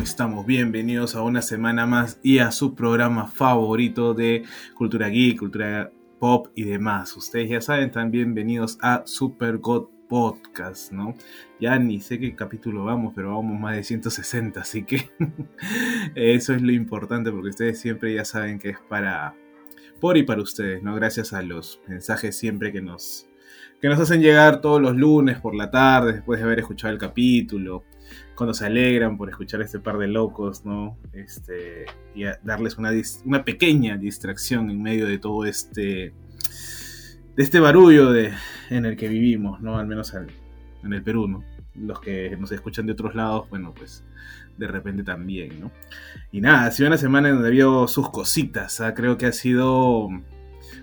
¿Cómo estamos? Bienvenidos a una semana más y a su programa favorito de cultura geek, cultura pop y demás. Ustedes ya saben, están bienvenidos a Super God Podcast, ¿no? Ya ni sé qué capítulo vamos, pero vamos más de 160, así que eso es lo importante porque ustedes siempre ya saben que es para por y para ustedes, ¿no? Gracias a los mensajes siempre que nos que nos hacen llegar todos los lunes por la tarde después de haber escuchado el capítulo, cuando se alegran por escuchar este par de locos, ¿no? Este, y darles una, una pequeña distracción en medio de todo este de este barullo de, en el que vivimos, ¿no? Al menos en el Perú, ¿no? Los que nos escuchan de otros lados, bueno, pues de repente también, ¿no? Y nada, ha sido una semana en donde vio sus cositas, ¿ah? creo que ha sido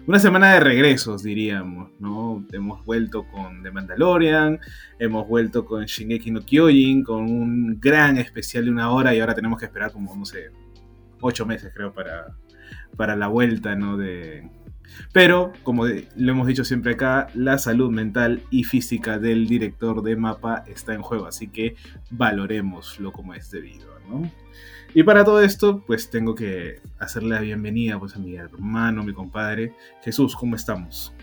una semana de regresos, diríamos, ¿no? Hemos vuelto con The Mandalorian, hemos vuelto con Shingeki no Kyojin, con un gran especial de una hora y ahora tenemos que esperar como, no sé, ocho meses creo para, para la vuelta, ¿no? De... Pero, como lo hemos dicho siempre acá, la salud mental y física del director de mapa está en juego, así que valoremoslo como es debido, ¿no? Y para todo esto, pues tengo que hacerle la bienvenida pues, a mi hermano, mi compadre. Jesús, ¿cómo estamos?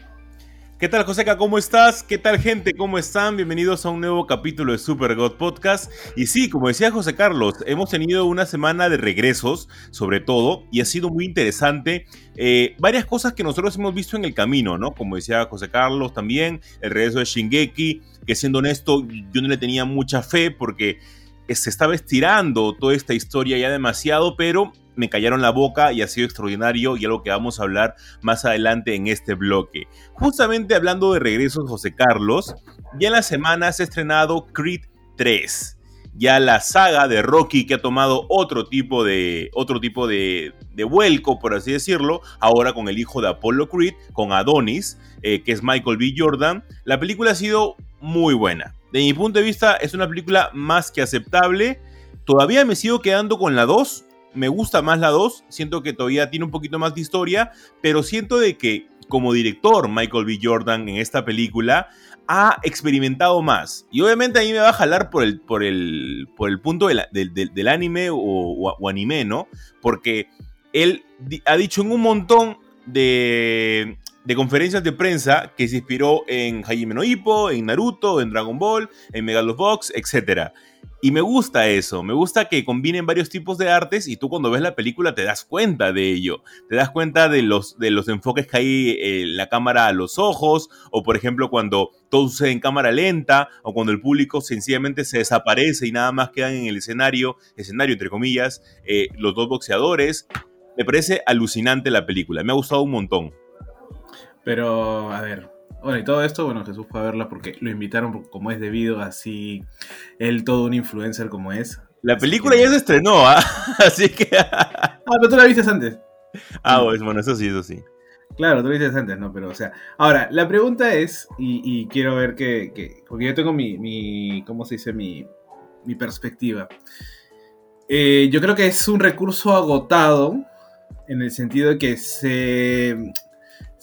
¿Qué tal, Joseca? ¿Cómo estás? ¿Qué tal, gente? ¿Cómo están? Bienvenidos a un nuevo capítulo de Super God Podcast. Y sí, como decía José Carlos, hemos tenido una semana de regresos, sobre todo, y ha sido muy interesante. Eh, varias cosas que nosotros hemos visto en el camino, ¿no? Como decía José Carlos también, el regreso de Shingeki, que siendo honesto, yo no le tenía mucha fe porque se estaba estirando toda esta historia ya demasiado, pero me callaron la boca y ha sido extraordinario y algo que vamos a hablar más adelante en este bloque. Justamente hablando de regresos, José Carlos, ya en la semana se ha estrenado Creed 3. Ya la saga de Rocky que ha tomado otro tipo de, otro tipo de, de vuelco, por así decirlo, ahora con el hijo de Apollo Creed, con Adonis, eh, que es Michael B. Jordan. La película ha sido muy buena de mi punto de vista, es una película más que aceptable. Todavía me sigo quedando con la 2. Me gusta más la 2. Siento que todavía tiene un poquito más de historia. Pero siento de que como director Michael B. Jordan en esta película ha experimentado más. Y obviamente a mí me va a jalar por el, por el, por el punto del, anime o, o, anime, ¿no? Porque él ha dicho en un montón de, de conferencias de prensa que se inspiró en Hajime no Ippo, en Naruto, en Dragon Ball, en Megalobox, etc. Y me gusta eso, me gusta que combinen varios tipos de artes y tú cuando ves la película te das cuenta de ello. Te das cuenta de los, de los enfoques que hay en la cámara a los ojos, o por ejemplo cuando todo sucede en cámara lenta, o cuando el público sencillamente se desaparece y nada más quedan en el escenario, escenario entre comillas, eh, los dos boxeadores. Me parece alucinante la película, me ha gustado un montón. Pero, a ver. Bueno, y todo esto, bueno, Jesús fue a verla porque lo invitaron como es debido, así. Él todo un influencer como es. La película ya se estrenó, ¿ah? Así que. ah, pero tú la viste antes. Ah, pues, bueno, eso sí, eso sí. Claro, tú la viste antes, ¿no? Pero, o sea. Ahora, la pregunta es, y, quiero ver que, Porque yo tengo mi, mi. ¿Cómo se dice? Mi, mi perspectiva. Eh, yo creo que es un recurso agotado en el sentido de que se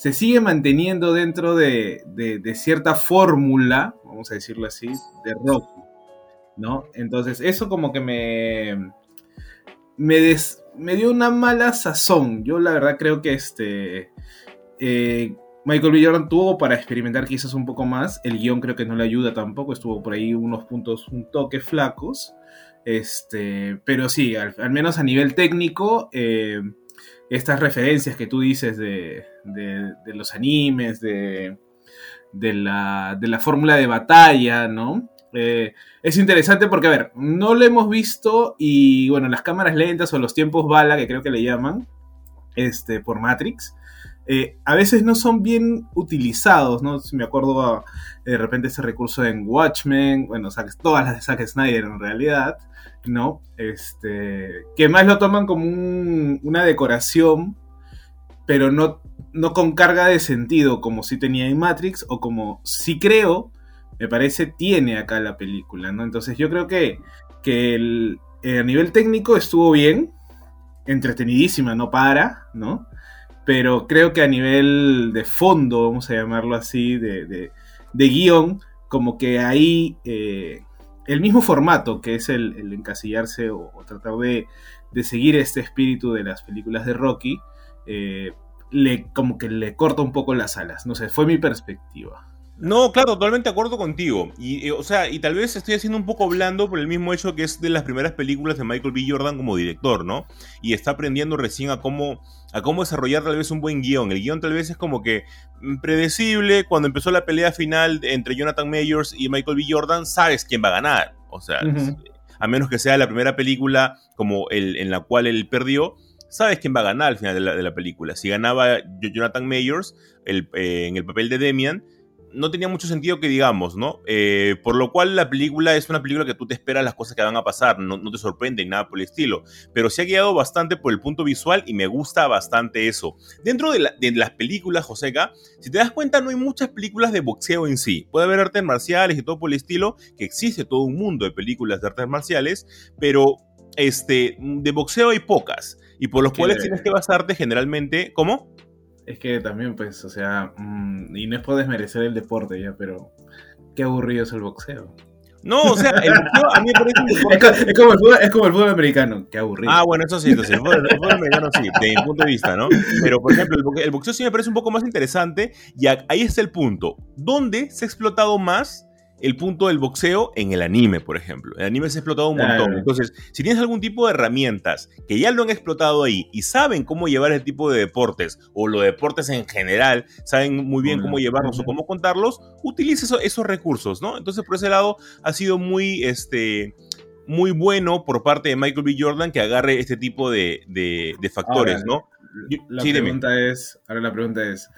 se sigue manteniendo dentro de, cierta fórmula, vamos a decirlo así, de rock, ¿no? Entonces, eso como que me, me, dio una mala sazón. Yo la verdad creo que este... Eh, Michael B. Jordan tuvo para experimentar quizás un poco más. El guion creo que no le ayuda tampoco. Estuvo por ahí unos puntos un toque flacos. Este, pero sí, al, menos a nivel técnico, eh, estas referencias que tú dices de, los animes, de, la, fórmula de batalla, ¿no? Eh, es interesante porque, a ver, no lo hemos visto y, bueno, las cámaras lentas o los tiempos bala, que creo que le llaman, este, por Matrix, eh, a veces no son bien utilizados, ¿no? Si me acuerdo de repente ese recurso en Watchmen, bueno, todas las de Zack Snyder en realidad, ¿no? Este, que más lo toman como una decoración, pero no, no con carga de sentido como si tenía en Matrix o como si creo, me parece, tiene acá la película, ¿no? Entonces yo creo que, que eh, a nivel técnico estuvo bien, entretenidísima, no para, ¿no? Pero creo que a nivel de fondo, vamos a llamarlo así, de, de, guion, como que ahí eh, el mismo formato, que es el, encasillarse o, tratar de, seguir este espíritu de las películas de Rocky, eh, le, como que le corta un poco las alas. No sé, fue mi perspectiva. No, claro, totalmente de acuerdo contigo. Y, o sea, y tal vez estoy haciendo un poco blando por el mismo hecho que es de las primeras películas de Michael B. Jordan como director, ¿no? Y está aprendiendo recién a cómo, a cómo desarrollar tal vez un buen guion. El guion tal vez es como que mm, predecible. Cuando empezó la pelea final entre Jonathan Mayors y Michael B. Jordan, sabes quién va a ganar. O sea, a menos que sea la primera película como el, en la cual él perdió, sabes quién va a ganar al final de la, película. Si ganaba Jonathan Mayors eh, en el papel de Demian, no tenía mucho sentido que digamos, ¿no? Eh, por lo cual la película es una película que tú te esperas las cosas que van a pasar, no, te sorprende nada por el estilo, pero se ha guiado bastante por el punto visual y me gusta bastante eso. Dentro de, las películas, Joseca, si te das cuenta no hay muchas películas de boxeo en sí, puede haber artes marciales y todo por el estilo, que existe todo un mundo de películas de artes marciales, pero este, de boxeo hay pocas, y por los cuales tienes que basarte generalmente, ¿cómo? Es que también, pues, o sea, mm, y no es por desmerecer el deporte ya, pero qué aburrido es el boxeo. No, o sea, el boxeo a mí me parece es, como, el fútbol, americano, qué aburrido. Ah, bueno, eso sí, entonces, el fútbol, americano sí, de mi punto de vista, ¿no? Pero, por ejemplo, el boxeo, sí me parece un poco más interesante y ahí está el punto. ¿Dónde se ha explotado más el punto del boxeo en el anime, por ejemplo. El anime se ha explotado un montón. Entonces, si tienes algún tipo de herramientas que ya lo han explotado ahí y saben cómo llevar ese tipo de deportes o los deportes en general, saben muy bien cómo llevarlos o cómo contarlos, utilice esos recursos, ¿no? Entonces, por ese lado, ha sido muy, este, muy bueno por parte de Michael B. Jordan que agarre este tipo de, factores, ¿no? La pregunta es, ahora la pregunta es,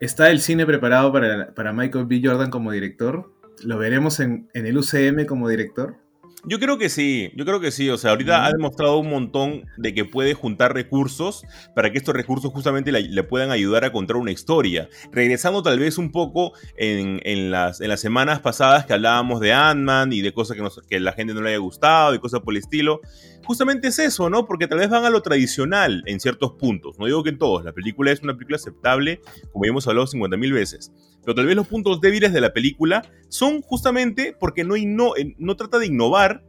¿está el cine preparado para, para Michael B. Jordan como director? ¿Lo veremos en, el UCM como director? Yo creo que sí, yo creo que sí. O sea, ahorita ha demostrado un montón de que puede juntar recursos para que estos recursos justamente le, puedan ayudar a contar una historia. Regresando tal vez un poco en, las, en las semanas pasadas que hablábamos de Ant-Man y de cosas que, que la gente no le haya gustado y cosas por el estilo justamente es eso, ¿no? Porque tal vez van a lo tradicional en ciertos puntos. No digo que en todos. La película es una película aceptable, como ya hemos hablado 50.000 veces. Pero tal vez los puntos débiles de la película son justamente porque no, no trata de innovar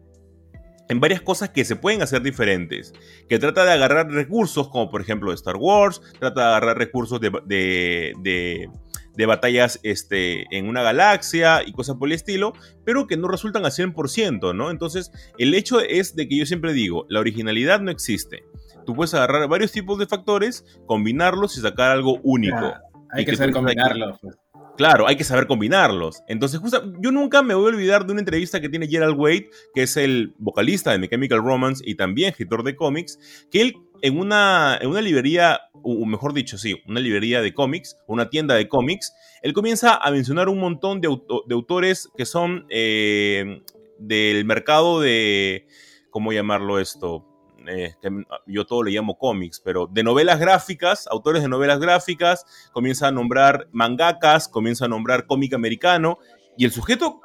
en varias cosas que se pueden hacer diferentes. Que trata de agarrar recursos, como por ejemplo Star Wars, trata de agarrar recursos de, de, batallas este, en una galaxia y cosas por el estilo, pero que no resultan al 100%, ¿no? Entonces, el hecho es de que yo siempre digo, la originalidad no existe. Tú puedes agarrar varios tipos de factores, combinarlos y sacar algo único. hay que saber combinarlos. Pues. Claro, hay que saber combinarlos. Entonces, justo, yo nunca me voy a olvidar de una entrevista que tiene Gerald Wade, que es el vocalista de Mechanical Romance y también escritor de cómics, que él en una, en una librería, o mejor dicho, sí, una librería de cómics, una tienda de cómics, él comienza a mencionar un montón de, autores que son eh, del mercado de, ¿cómo llamarlo esto? Eh, yo todo le llamo cómics, pero de novelas gráficas, autores de novelas gráficas, comienza a nombrar mangakas, comienza a nombrar cómic americano, y el sujeto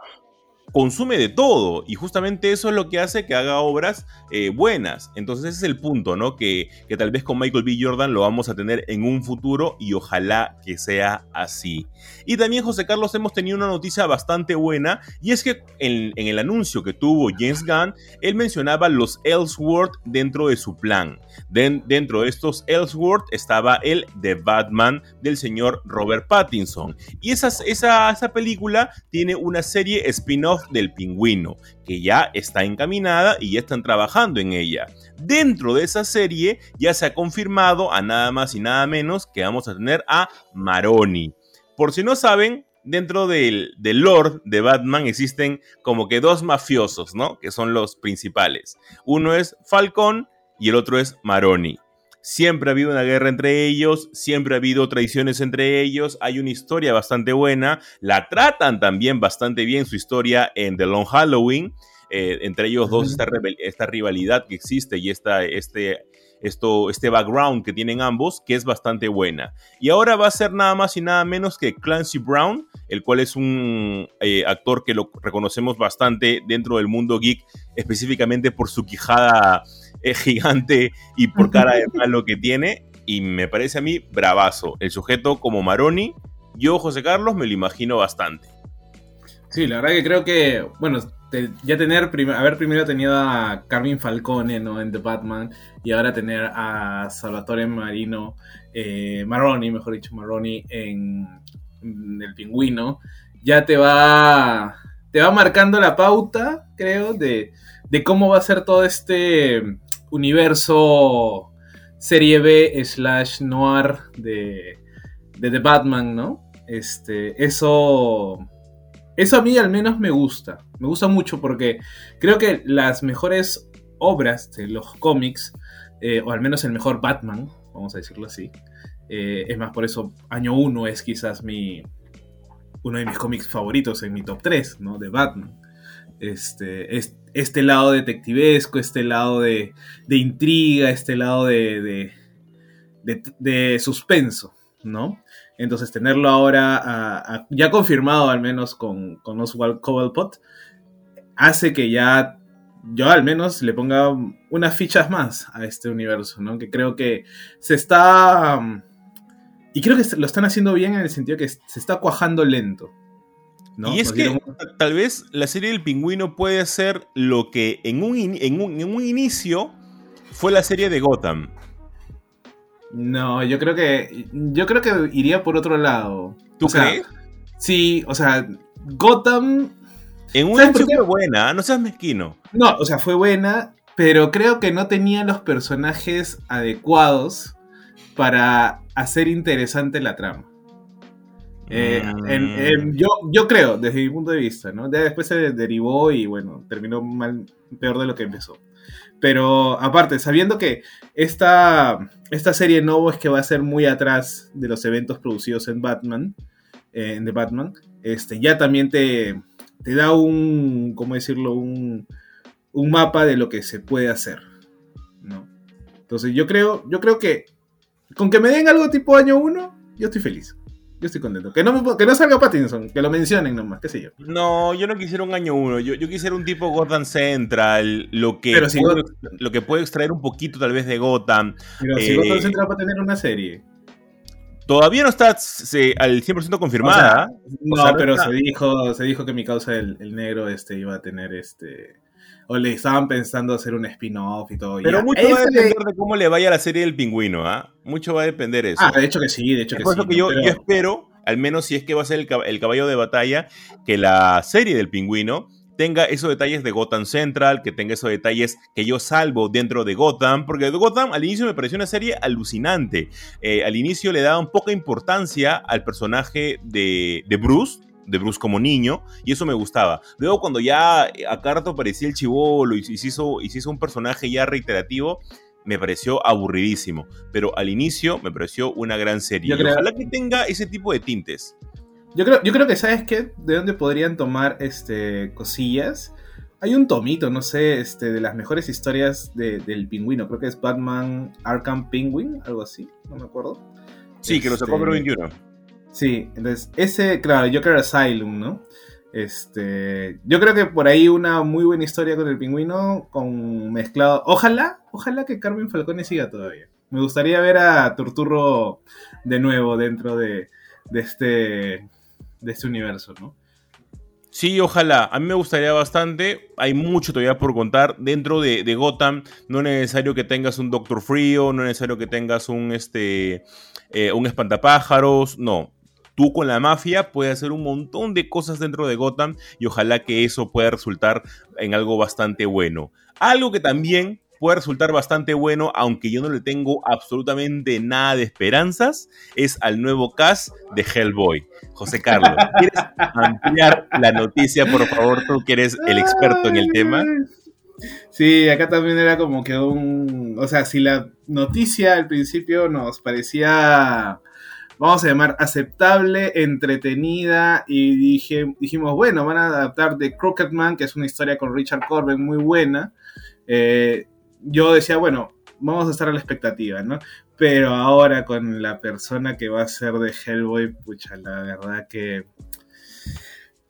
consume de todo y justamente eso es lo que hace que haga obras eh, buenas. Entonces ese es el punto, ¿no? Que, que, tal vez con Michael B. Jordan lo vamos a tener en un futuro y ojalá que sea así. Y también José Carlos hemos tenido una noticia bastante buena y es que en, el anuncio que tuvo James Gunn, él mencionaba los Ellsworth dentro de su plan. dentro de estos Ellsworth estaba el de Batman del señor Robert Pattinson. Y esa, esa película tiene una serie spin-off del pingüino, que ya está encaminada y ya están trabajando en ella. Dentro de esa serie ya se ha confirmado a nada más y nada menos que vamos a tener a Maroni. Por si no saben, dentro del, del Lord de Batman existen como que dos mafiosos, ¿no? Que son los principales. Uno es Falcon y el otro es Maroni. Siempre ha habido una guerra entre ellos, siempre ha habido traiciones entre ellos, hay una historia bastante buena, la tratan también bastante bien su historia en The Long Halloween, eh, entre ellos dos esta, esta, rivalidad que existe y esta, este, esto, este background que tienen ambos, que es bastante buena. Y ahora va a ser nada más y nada menos que Clancy Brown, el cual es un eh, actor que lo reconocemos bastante dentro del mundo geek, específicamente por su quijada eh, gigante y por cara de malo que tiene. Y me parece a mí bravazo. El sujeto como Maroni, yo, José Carlos, me lo imagino bastante. Sí, la verdad que creo que, bueno, ya tener, haber primero tenido a Carmen Falcone ¿no? en The Batman y ahora tener a Salvatore Marino, eh, Maroni, mejor dicho, Maroni en, El Pingüino, ya te va, te va marcando la pauta, creo, de, de cómo va a ser todo este universo serie B slash noir de, de The Batman, ¿no? Este, eso eso a mí al menos me gusta. Me gusta mucho porque creo que las mejores obras de los cómics, eh, o al menos el mejor Batman, vamos a decirlo así, eh, es más por eso Año 1 es quizás mi, uno de mis cómics favoritos en mi top 3, ¿no? De Batman. Este, este lado detectivesco, este lado de, intriga, este lado de, de, de suspenso, ¿no? Entonces, tenerlo ahora ya confirmado, al menos con, con Oswald Cobblepot, hace que ya yo al menos le ponga unas fichas más a este universo, ¿no? Que creo que se está... Y creo que lo están haciendo bien en el sentido que se está cuajando lento. ¿No? Y es que tal vez la serie del pingüino puede ser lo que en un, en un inicio fue la serie de Gotham. No, yo creo que. Yo creo que iría por otro lado. ¿Tú crees? Sí, o sea, Gotham. En una inicio fue buena, no seas mezquino. No, o sea, fue buena, pero creo que no tenía los personajes adecuados para hacer interesante la trama. Eh, mm. yo, yo creo, desde mi punto de vista, ¿no? después se derivó y bueno, terminó mal, peor de lo que empezó. Pero aparte, sabiendo que esta, esta serie nuevo es que va a ser muy atrás de los eventos producidos en Batman, eh, en The Batman, este, ya también te, te da un, ¿cómo decirlo? Un, un mapa de lo que se puede hacer, ¿no? Entonces yo creo, yo creo que con que me den algo tipo año 1, yo estoy feliz. Yo estoy contento. Que no, que no salga Pattinson, que lo mencionen nomás, qué sé yo. No, yo no quisiera un año uno. Yo, yo quisiera un tipo Gotham Central, lo que, puede, lo que puede extraer un poquito tal vez de Gotham. Pero si Gotham eh, Central va a tener una serie. Todavía no está al 100% confirmada. no, pero se, dijo, se dijo que mi causa, el, el, negro, este, iba a tener este o le estaban pensando hacer un spin-off y todo. Pero mucho va a depender de cómo le vaya la serie del pingüino, ¿ah? Mucho va a depender eso. Ah, de hecho que sí, de hecho que por eso que yo, espero, al menos si es que va a ser el, caballo de batalla, que la serie del pingüino tenga esos detalles de Gotham Central, que tenga esos detalles que yo salvo dentro de Gotham, porque Gotham al inicio me pareció una serie alucinante. Eh, al inicio le daban poca importancia al personaje de, de Bruce, de Bruce como niño, y eso me gustaba. Luego, cuando ya a Carto aparecía el chivolo y se hizo, y se hizo un personaje ya reiterativo, me pareció aburridísimo. Pero al inicio me pareció una gran serie. Ojalá que tenga ese tipo de tintes. Yo creo, yo creo que, ¿sabes qué? De dónde podrían tomar este, cosillas. Hay un tomito, no sé, este, de las mejores historias del pingüino. Creo que es Batman Arkham Penguin, algo así, no me acuerdo. Sí, que lo sacó este, 21. Sí, entonces ese, claro, Joker Asylum, ¿no? Este, yo creo que por ahí una muy buena historia con el pingüino, con mezclado. Ojalá, ojalá que Carmen Falcone siga todavía. Me gustaría ver a Turturro de nuevo dentro de, este, de este universo, ¿no? Sí, ojalá. A mí me gustaría bastante. Hay mucho todavía por contar. Dentro de, Gotham, no es necesario que tengas un Doctor Frío, no es necesario que tengas un, este, eh, un espantapájaros. No, tú con la mafia puedes hacer un montón de cosas dentro de Gotham y ojalá que eso pueda resultar en algo bastante bueno. Algo que también puede resultar bastante bueno, aunque yo no le tengo absolutamente nada de esperanzas, es al nuevo cast de Hellboy. José Carlos, ¿quieres ampliar la noticia, por favor, tú que eres el experto en el tema? Sí, acá también era como que un... O sea, si la noticia al principio nos parecía, vamos a llamar, aceptable, entretenida, y dije, dijimos, bueno, van a adaptar The Crooked Man, que es una historia con Richard Corbin muy buena. Eh, yo decía, bueno, vamos a estar a la expectativa, ¿no? Pero ahora con la persona que va a ser de Hellboy, pucha, la verdad que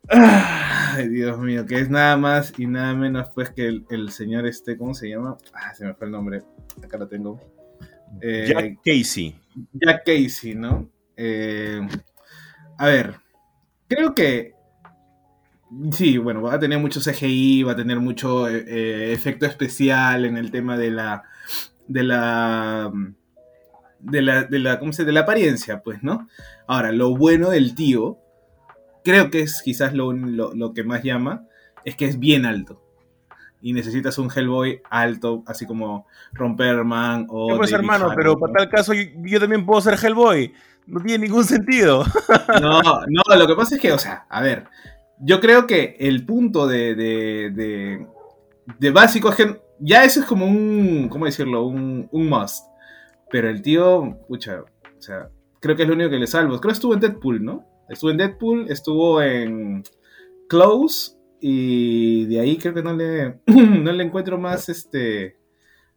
Ay, Dios mío, que es nada más y nada menos pues que el, señor este, ¿cómo se llama? Ah, se me fue el nombre, acá lo tengo. Eh, Jack Casey. Jack Casey, ¿no? Eh, a ver, creo que sí, bueno, va a tener mucho CGI, va a tener mucho eh, efecto especial en el tema de la de la de la, de la, ¿cómo se? de la apariencia, pues, ¿no? Ahora, lo bueno del tío creo que es quizás lo, que más llama, es que es bien alto. Y necesitas un Hellboy alto, así como Romperman o. Pues hermano, pero para tal caso yo, también puedo ser Hellboy. No tiene ningún sentido. No, no, lo que pasa es que, o sea, a ver, yo creo que el punto de, de, de, básico es que ya eso es como un, ¿cómo decirlo? Un, un must. Pero el tío, pucha, o sea, creo que es lo único que le salvo. Creo que estuvo en Deadpool, ¿no? Estuvo en Deadpool, estuvo en Close y de ahí creo que no le, no le encuentro más este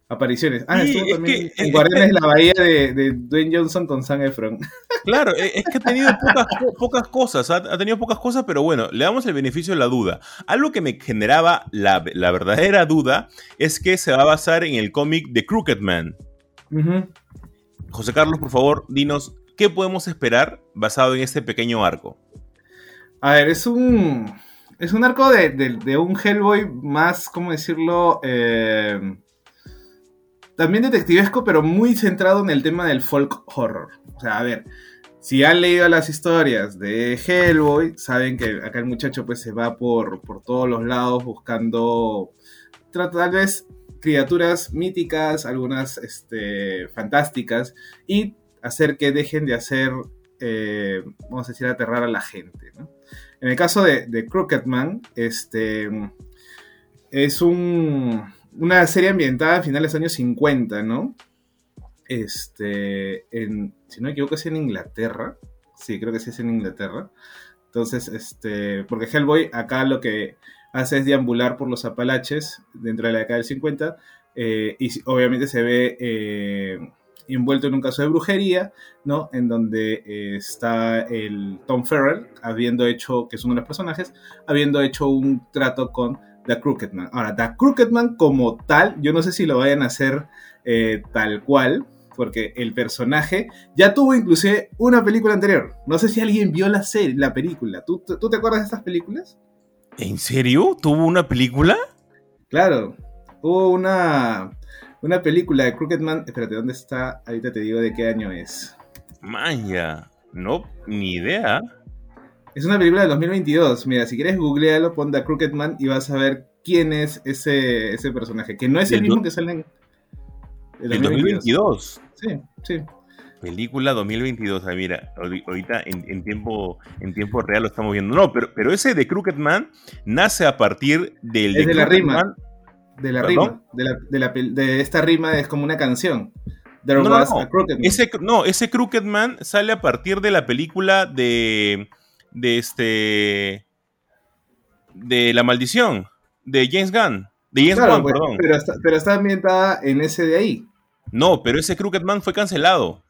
apariciones. Ah, estuvo también en Guardianes de la Bahía de, Dwayne Johnson con Sam Efron. Claro, e, es que ha tenido pocas, cosas, ha, tenido pocas cosas, pero bueno, le damos el beneficio de la duda. Algo que me generaba la, verdadera duda es que se va a basar en el cómic de Crooked Man. José Carlos, por favor, dinos ¿Qué podemos esperar basado en este pequeño arco? A ver, es un. Es un arco de, un Hellboy más, ¿cómo decirlo? Eh, también detectivesco, pero muy centrado en el tema del folk horror. O sea, a ver, si han leído las historias de Hellboy, saben que acá el muchacho pues se va por, por todos los lados buscando tal vez criaturas míticas, algunas este, fantásticas, y hacer que dejen de hacer, eh, vamos a decir, aterrar a la gente. En el caso de, de Crooked Man, este, es una serie ambientada a finales de los años 50, ¿no? Este, si no me equivoco, es en Inglaterra. Sí, creo que sí es en Inglaterra. Entonces, este, porque Hellboy acá lo que hace es deambular por los Apalaches dentro de la década del 50 eh, y obviamente se ve eh, envuelto en un caso de brujería, ¿no? En donde eh, está el Tom Ferrell, habiendo hecho, que es uno de los personajes, habiendo hecho un trato con The Crooked Man. Ahora, The Crooked Man como tal, yo no sé si lo vayan a hacer eh, tal cual, porque el personaje ya tuvo inclusive una película anterior. No sé si alguien vio la serie, la película. ¿Tú, ¿Tú, te acuerdas de estas películas? ¿En serio? ¿Tuvo una película? Claro, hubo una una película de Crooked Man. Espérate, ¿dónde está? Ahorita te digo de qué año es. Maya, no, ni idea. Es una película de 2022. Mira, si quieres googlealo, pon The Crooked Man y vas a ver quién es ese, ese personaje. Que no es el mismo que sale en. El 2022. Sí, sí. Película 2022. Ah, mira, ahorita en, tiempo, en tiempo real lo estamos viendo. No, pero, pero ese de Crooked Man nace a partir del. de, la rima de la rima, de, esta rima es como una canción. no, no, Ese, no, ese Crooked Man sale a partir de la película de, de este, de La Maldición, de James Gunn. De James Gunn, pues, perdón. Pero está, pero está ambientada en ese de ahí. No, pero ese Crooked Man fue cancelado.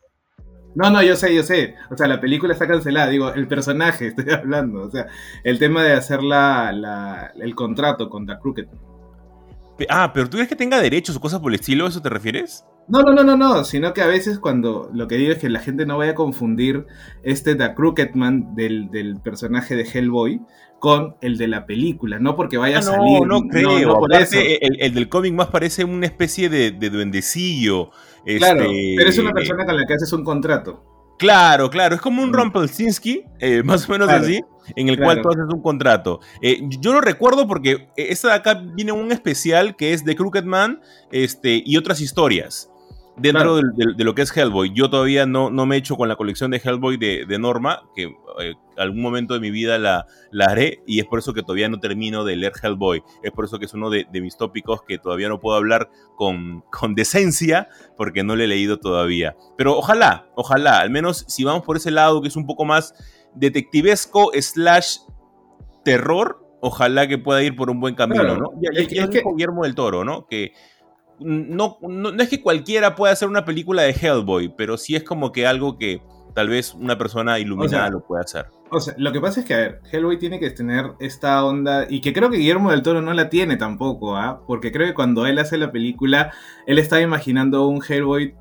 No, no, yo sé, yo sé. O sea, la película está cancelada. Digo, el personaje, estoy hablando. O sea, el tema de hacer la, el contrato con The Crooked Ah, pero tú crees que tenga derechos o cosas por el estilo, ¿a eso te refieres? No, no, no, no, no, sino que a veces cuando lo que digo es que la gente no vaya a confundir este The Crooked Man del, personaje de Hellboy con el de la película, no porque vaya a ah, salir. No, no creo. por eso. El, del cómic más parece una especie de, duendecillo. Claro, este, pero es una persona con la que haces un contrato. Claro, claro, es como un mm. Rumpelsinski, eh, más o menos así, en el cual tú haces un contrato. Eh, yo lo recuerdo porque esta de acá viene un especial que es de Crooked Man este, y otras historias. Dentro de, lo que es Hellboy. Yo todavía no, no me he hecho con la colección de Hellboy de, Norma, que eh, algún momento de mi vida la, la, haré, y es por eso que todavía no termino de leer Hellboy. Es por eso que es uno de, mis tópicos que todavía no puedo hablar con, con decencia, porque no lo he leído todavía. Pero ojalá, ojalá, al menos si vamos por ese lado que es un poco más detectivesco slash terror, ojalá que pueda ir por un buen camino, ¿no? Y, es, que, Guillermo del Toro, ¿no? Que no, no, es que cualquiera pueda hacer una película de Hellboy, pero sí es como que algo que tal vez una persona iluminada lo pueda hacer. O sea, lo que pasa es que, a ver, Hellboy tiene que tener esta onda, y que creo que Guillermo del Toro no la tiene tampoco, ¿ah? Porque creo que cuando él hace la película, él estaba imaginando un Hellboy,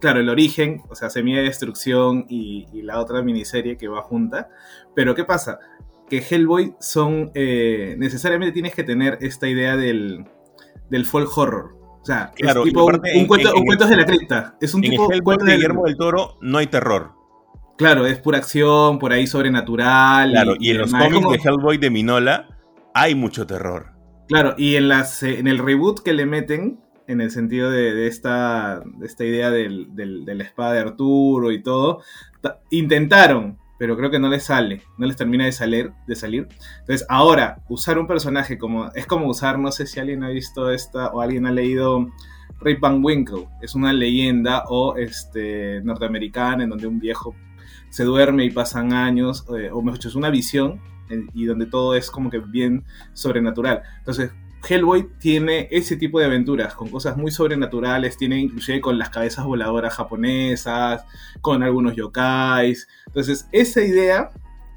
claro, el origen, o sea, Semilla de Destrucción y, la otra miniserie que va junta, pero ¿qué pasa? Que Hellboy son, eh, necesariamente tienes que tener esta idea del, del folk horror, o sea, es tipo un, cuento, de la cripta. Es un tipo el cuento de Guillermo del Toro no hay terror. Claro, es pura acción, por ahí sobrenatural. Claro, y, en los cómics de Hellboy de Minola hay mucho terror. Claro, y en, las, eh, en el reboot que le meten, en el sentido de, esta, esta idea del, de la espada de Arturo y todo, intentaron pero creo que no les sale, no les termina de salir, de salir. Entonces, ahora, usar un personaje como, es como usar, no sé si alguien ha visto esta o alguien ha leído Ray Van Winkle, es una leyenda o este, norteamericana en donde un viejo se duerme y pasan años, eh, o mejor dicho, es una visión eh, y donde todo es como que bien sobrenatural. Entonces, Hellboy tiene ese tipo de aventuras, con cosas muy sobrenaturales, tiene inclusive con las cabezas voladoras japonesas, con algunos yokais. Entonces, esa idea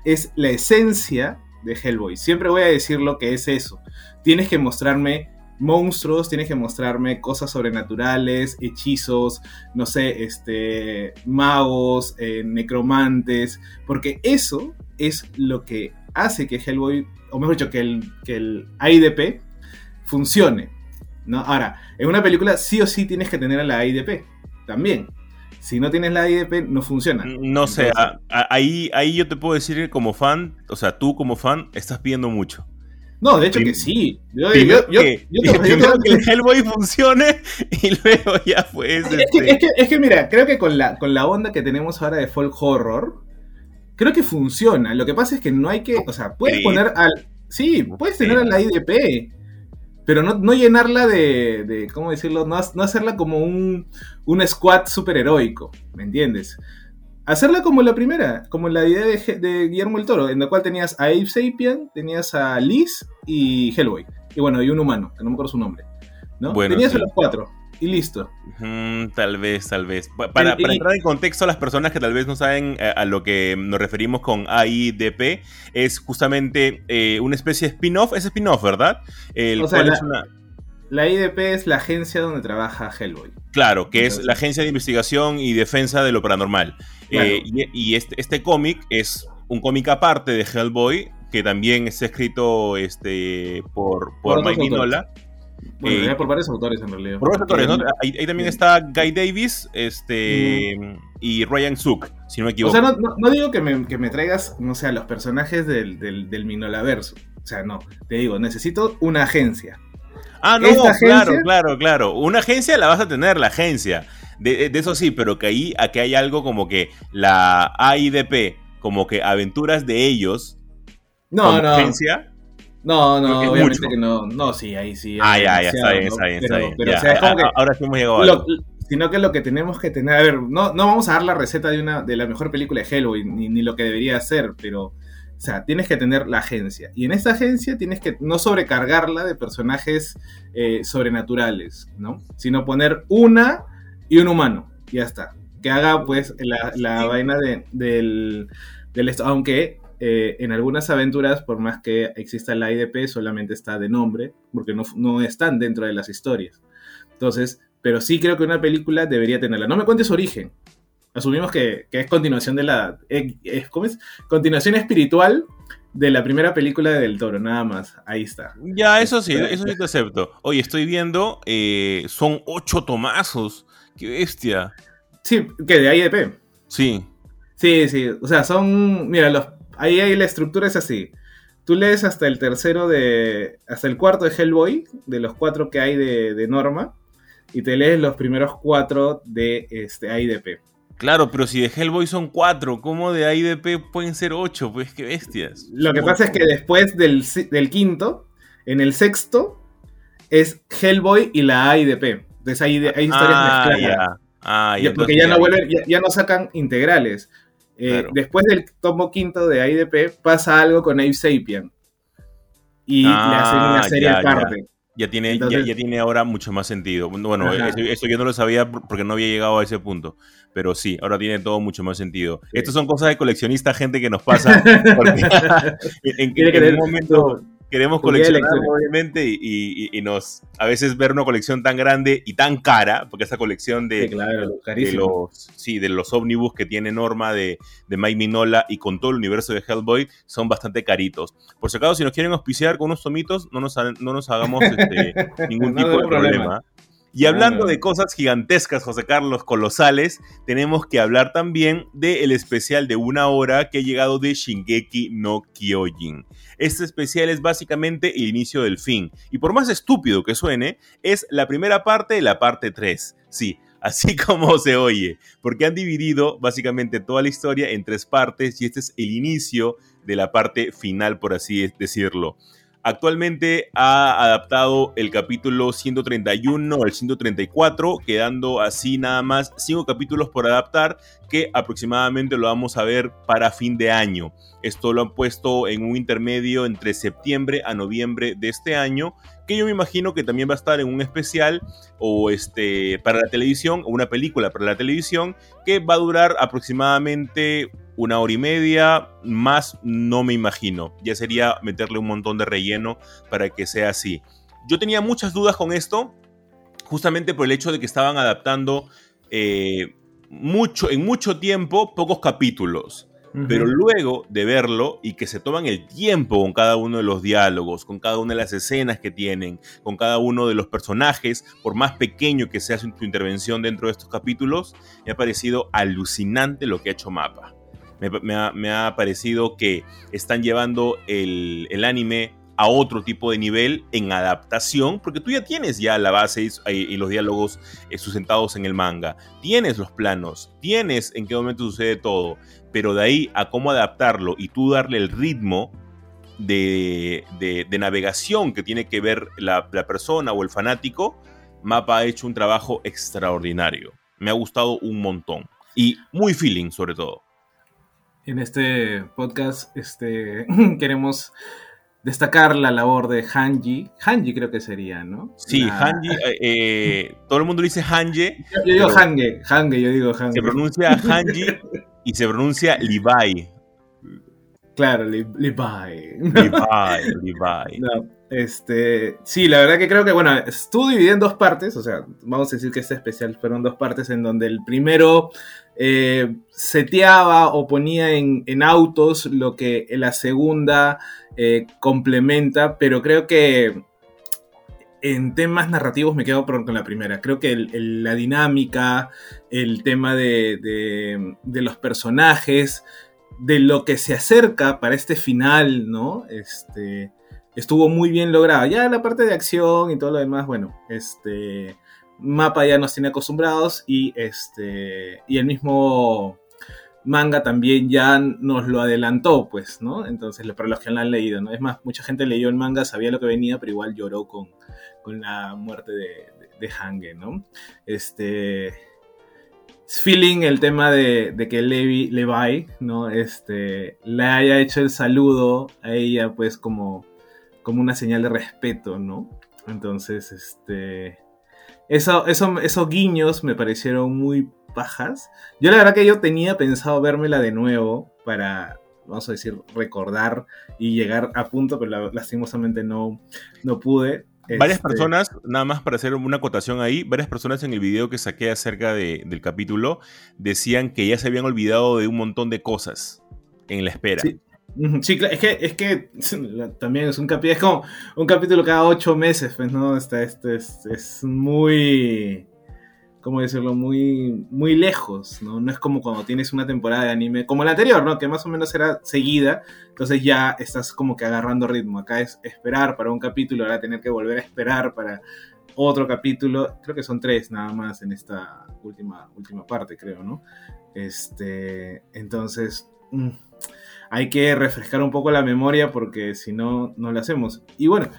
es la esencia de Hellboy. Siempre voy a decir lo que es eso. Tienes que mostrarme monstruos, tienes que mostrarme cosas sobrenaturales, hechizos, no sé, este, magos, eh, necromantes, porque eso es lo que hace que Hellboy, o mejor dicho, que el, que el IDP funcione. ¿no? Ahora, en una película sí o sí tienes que tener a la IDP, también. Si no tienes la IDP, no funciona. No sé, ahí, ahí yo te puedo decir que como fan, o sea, tú como fan, estás pidiendo mucho. No, de hecho que sí. Yo, yo, que, el Hellboy funcione y luego ya pues. Es, que, es, que, mira, creo que con la, con la onda que tenemos ahora de folk horror, creo que funciona. Lo que pasa es que no hay que. O sea, puedes poner al. Sí, puedes tener a la IDP pero no, llenarla de, ¿cómo decirlo? No, hacerla como un, un squad superheroico, ¿me entiendes? Hacerla como la primera, como la idea de, Guillermo el Toro, en la cual tenías a Abe Sapien, tenías a Liz y Hellboy. Y bueno, y un humano, que no me acuerdo su nombre. ¿no? tenías a los cuatro y listo. tal vez, tal vez. Para, entrar en contexto a las personas que tal vez no saben eh, a, lo que nos referimos con AIDP, es justamente eh, una especie de spin-off, es spin-off, ¿verdad? El cual la, es una... la IDP es la agencia donde trabaja Hellboy. Claro, que es la agencia de investigación y defensa de lo paranormal. Eh, y, este, este cómic es un cómic aparte de Hellboy, que también es escrito este, por, por, Mike Minola. Bueno, eh, por varios autores en realidad. Por varios autores, ¿no? Ahí, también está Guy Davis este, y Ryan Zook, si no me equivoco. O sea, no, digo que me, que me, traigas, no sé, los personajes del, del, del Minolaverso. O sea, no. Te digo, necesito una agencia. Ah, no, claro, claro, claro. Una agencia la vas a tener, la agencia. De, de eso sí, pero que ahí aquí hay algo como que la AIDP, como que aventuras de ellos. No, no. Agencia, no, no, obviamente que no. No, sí, ahí sí. Ah, ya, ya, está bien, está bien, está bien. Pero, o sea, es como que, ahora sí hemos llegado a lo, Sino que lo que tenemos que tener. A ver, no, no vamos a dar la receta de una de la mejor película de Halloween, ni, ni lo que debería ser, pero. O sea, tienes que tener la agencia. Y en esa agencia tienes que no sobrecargarla de personajes eh, sobrenaturales, ¿no? Sino poner una y un humano. Y ya está. Que haga, pues, la, la vaina de, del, del. Aunque eh, en algunas aventuras, por más que exista la IDP, solamente está de nombre, porque no, están dentro de las historias. Entonces, pero sí creo que una película debería tenerla. No me cuentes origen. Asumimos que, es continuación de la. Eh, ¿Cómo es? Continuación espiritual de la primera película de Del Toro, nada más. Ahí está. Ya, eso sí, eso sí te acepto. Oye, estoy viendo, eh, son ocho tomazos. ¡Qué bestia! Sí, que de IDP. Sí. Sí, sí. O sea, son. Mira, los ahí, ahí la estructura es así. Tú lees hasta el tercero de. hasta el cuarto de Hellboy, de los cuatro que hay de, Norma. y te lees los primeros cuatro de este, AIDP. Claro, pero si de Hellboy son cuatro, ¿cómo de AIDP pueden ser ocho? Pues qué bestias. Lo que pasa es que después del, quinto, en el sexto, es Hellboy y la AIDP. Entonces hay, hay historias ah, mezcladas. Ah, porque ya, no vuelven, ya, no sacan integrales. Eh, después del tomo quinto de AIDP pasa algo con Abe Sapien. Y le hacen una ah, serie aparte. Ya tiene, ya, tiene ahora mucho más sentido. Bueno, eso, yo no lo sabía porque no había llegado a ese punto. Pero sí, ahora tiene todo mucho más sentido. Estas son cosas de coleccionista, gente que nos pasa. en, en, un momento, queremos coleccionar, obviamente, y, nos a veces ver una colección tan grande y tan cara, porque esa colección de, los sí, de los ómnibus que tiene Norma de, de Mike Minola y con todo el universo de Hellboy son bastante caritos. Por si acaso, si nos quieren auspiciar con unos tomitos, no nos, no nos hagamos este, ningún tipo de problema. Y hablando de cosas gigantescas, José Carlos, colosales, tenemos que hablar también del especial de una hora que ha llegado de Shingeki no Kyojin. Este especial es básicamente el inicio del fin. Y por más estúpido que suene, es la primera parte de la parte 3. Sí, así como se oye, porque han dividido básicamente toda la historia en tres partes y este es el inicio de la parte final, por así decirlo. Actualmente ha adaptado el capítulo 131 al 134, quedando así nada más 5 capítulos por adaptar que aproximadamente lo vamos a ver para fin de año. Esto lo han puesto en un intermedio entre septiembre a noviembre de este año, que yo me imagino que también va a estar en un especial o este para la televisión o una película para la televisión que va a durar aproximadamente una hora y media, más no me imagino. Ya sería meterle un montón de relleno para que sea así. Yo tenía muchas dudas con esto, justamente por el hecho de que estaban adaptando eh, mucho, en mucho tiempo pocos capítulos. Pero luego de verlo y que se toman el tiempo con cada uno de los diálogos, con cada una de las escenas que tienen, con cada uno de los personajes, por más pequeño que sea su, intervención dentro de estos capítulos, me ha parecido alucinante lo que ha hecho Mapa me, ha, parecido que están llevando el, anime a otro tipo de nivel en adaptación, porque tú ya tienes ya la base y, los diálogos eh, sustentados en el manga, tienes los planos, tienes en qué momento sucede todo, pero de ahí a cómo adaptarlo y tú darle el ritmo de, navegación que tiene que ver la, la, persona o el fanático, Mapa ha hecho un trabajo extraordinario. Me ha gustado un montón. Y muy feeling sobre todo en este podcast este, queremos destacar la labor de Hanji. Hanji creo que sería, ¿no? Sí, Hanji. Eh, eh, todo el mundo dice Hanji. Yo, digo Hange, Hange, yo digo Hange. Se pronuncia Hanji y se pronuncia Levi. Claro, Levi. Levi, Levi. No, este, sí, la verdad que creo que, bueno, estuvo dividido en dos partes, o sea, vamos a decir que este especial fueron dos partes en donde el primero eh, seteaba o ponía en, autos lo que la segunda eh, complementa, pero creo que en temas narrativos me quedo con la primera. Creo que la dinámica, el tema de, los personajes, de lo que se acerca para este final, ¿no? Este, estuvo muy bien logrado. Ya la parte de acción y todo lo demás, bueno, este, Mapa ya nos tiene acostumbrados y, este, y el mismo manga también ya nos lo adelantó, pues, ¿no? Entonces, para los que lo han leído, ¿no? Es más, mucha gente leyó el manga, sabía lo que venía, pero igual lloró con, con la muerte de, de, Hange, ¿no? Este... Feeling el tema de, de, que Levi, Levi, ¿no? Este, le haya hecho el saludo a ella, pues, como, como una señal de respeto, ¿no? Entonces, este eso, esos guiños me parecieron muy pajas. Yo la verdad que yo tenía pensado vérmela de nuevo para, vamos a decir, recordar y llegar a punto, pero lastimosamente no, no pude. Varias este, personas, nada más para hacer una acotación ahí, varias personas en el video que saqué acerca del capítulo decían que ya se habían olvidado de un montón de cosas en la espera. Sí, es que, es que también es un capítulo, es como un capítulo cada ocho meses, pues, ¿no? Está, este es, muy... ¿cómo decirlo? Muy, muy lejos, ¿no? No es como cuando tienes una temporada de anime, como la anterior, ¿no? Que más o menos era seguida, entonces ya estás como que agarrando ritmo. Acá es esperar para un capítulo, ahora tener que volver a esperar para otro capítulo. Creo que son tres nada más en esta última, última parte, creo, ¿no? Este, entonces, mm, hay que refrescar un poco la memoria porque si no, no lo hacemos. Y bueno,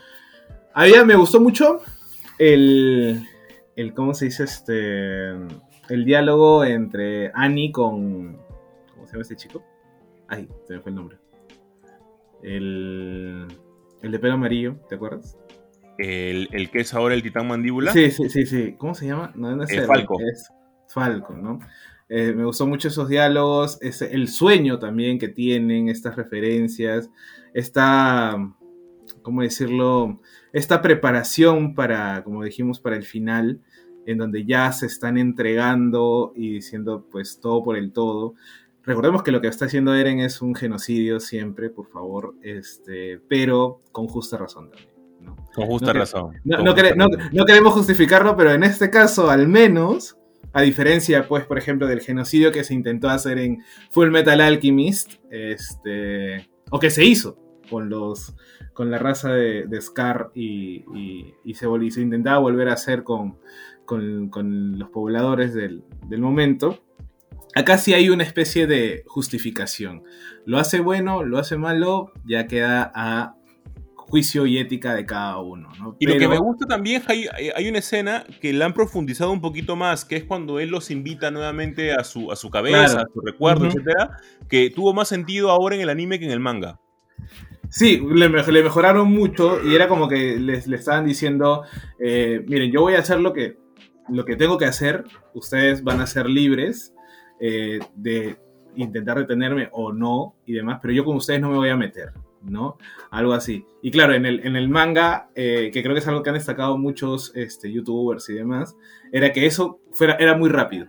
a mí me gustó mucho el, el, ¿cómo se dice? Este, el diálogo entre Annie con, ¿cómo se llama ese chico? Ay, se me fue el nombre. El, el de pelo amarillo, ¿te acuerdas? El, el, que es ahora el titán mandíbula. Sí, sí, sí, sí. ¿Cómo se llama? No, no es el Falco. Es Falco, ¿no? Eh, me gustó mucho esos diálogos, es el sueño también que tienen, estas referencias, esta, ¿cómo decirlo? Esta preparación para, como dijimos, para el final, en donde ya se están entregando y diciendo pues todo por el todo. Recordemos que lo que está haciendo Eren es un genocidio siempre, por favor, este, pero con justa razón también. ¿no? Con justa razón. No, queremos justificarlo, pero en este caso, al menos, a diferencia, pues, por ejemplo, del genocidio que se intentó hacer en Full Metal Alchemist, este, o que se hizo con los con la raza de, Scar y, se, se, intentaba volver a hacer con, con, los pobladores del, del, momento. Acá sí hay una especie de justificación. Lo hace bueno, lo hace malo, ya queda a juicio y ética de cada uno. Y lo que me gusta también, hay, hay una escena que la han profundizado un poquito más, que es cuando él los invita nuevamente a su, a su cabeza, a su recuerdo, etcétera, que tuvo más sentido ahora en el anime que en el manga. Sí, le, mejoraron mucho y era como que les, le estaban diciendo, eh, miren, yo voy a hacer lo que, lo que tengo que hacer, ustedes van a ser libres eh, de intentar detenerme o no y demás, pero yo con ustedes no me voy a meter. ¿no? Algo así. Y claro, en el, en el manga, eh, que creo que es algo que han destacado muchos este, youtubers y demás, era que eso fuera, era muy rápido.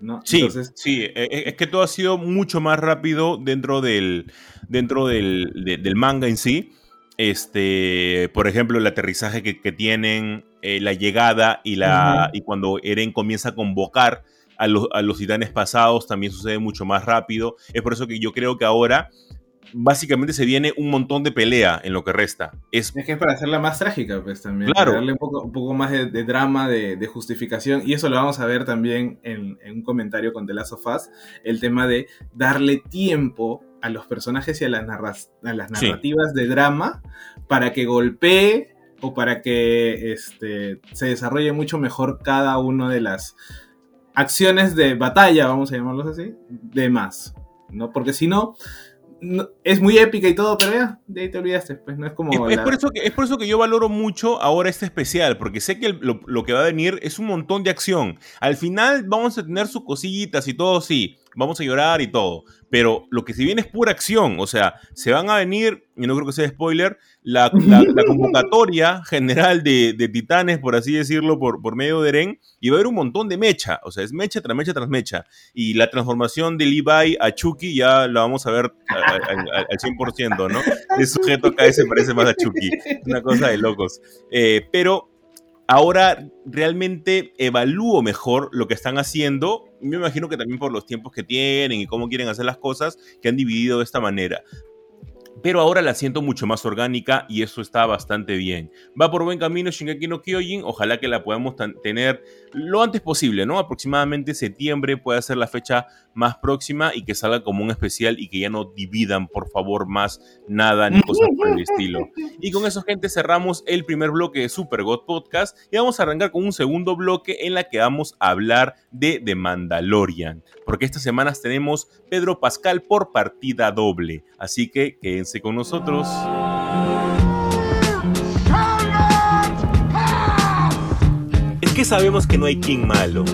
¿No? Sí, sí, e, e, es que todo ha sido mucho más rápido dentro del, dentro del, del manga en sí. Este, por ejemplo, el aterrizaje que, que tienen, eh, la llegada y, la, y cuando Eren comienza a convocar a los, a los titanes pasados también sucede mucho más rápido. Es por eso que yo creo que ahora básicamente se viene un montón de pelea en lo que resta. Es, que es para hacerla más trágica, pues también. Claro. darle un poco, un poco más de, drama, de, justificación. Y eso lo vamos a ver también en, un comentario con The Last of Us. El tema de darle tiempo a los personajes y a las, las narrativas de drama para que golpee o para que este, se desarrolle mucho mejor cada una de las acciones de batalla, vamos a llamarlos así, de más. ¿no? Porque si no, es muy épica y todo, pero ya, de ahí te olvidaste. Pues no es como. Es, por eso que, es por eso que yo valoro mucho ahora este especial, porque sé que lo, lo, que va a venir es un montón de acción. Al final vamos a tener sus cosillitas y todo, sí vamos a llorar y todo. Pero lo que si viene es pura acción, o sea, se van a venir, y no creo que sea spoiler, la, convocatoria general de, Titanes, por así decirlo, por, por medio de Eren, y va a haber un montón de mecha, o sea, es mecha tras mecha tras mecha. Y la transformación de Levi a Chucky ya la vamos a ver al 100%, ¿no? El sujeto acá se parece más a Chucky, una cosa de locos. Eh, pero ahora realmente evalúo mejor lo que están haciendo. Me imagino que también por los tiempos que tienen y cómo quieren hacer las cosas, que han dividido de esta manera pero ahora la siento mucho más orgánica y eso está bastante bien. Va por buen camino Shingeki no Kyojin, ojalá que la podamos tener lo antes posible, ¿no? Aproximadamente septiembre puede ser la fecha más próxima y que salga como un especial y que ya no dividan, por favor, más nada ni cosas por el estilo. Y con eso, gente, cerramos el primer bloque de Super God Podcast y vamos a arrancar con un segundo bloque en la que vamos a hablar de The Mandalorian, porque estas semanas tenemos Pedro Pascal por partida doble, así que quédense con nosotros. Es que sabemos que no hay King malo.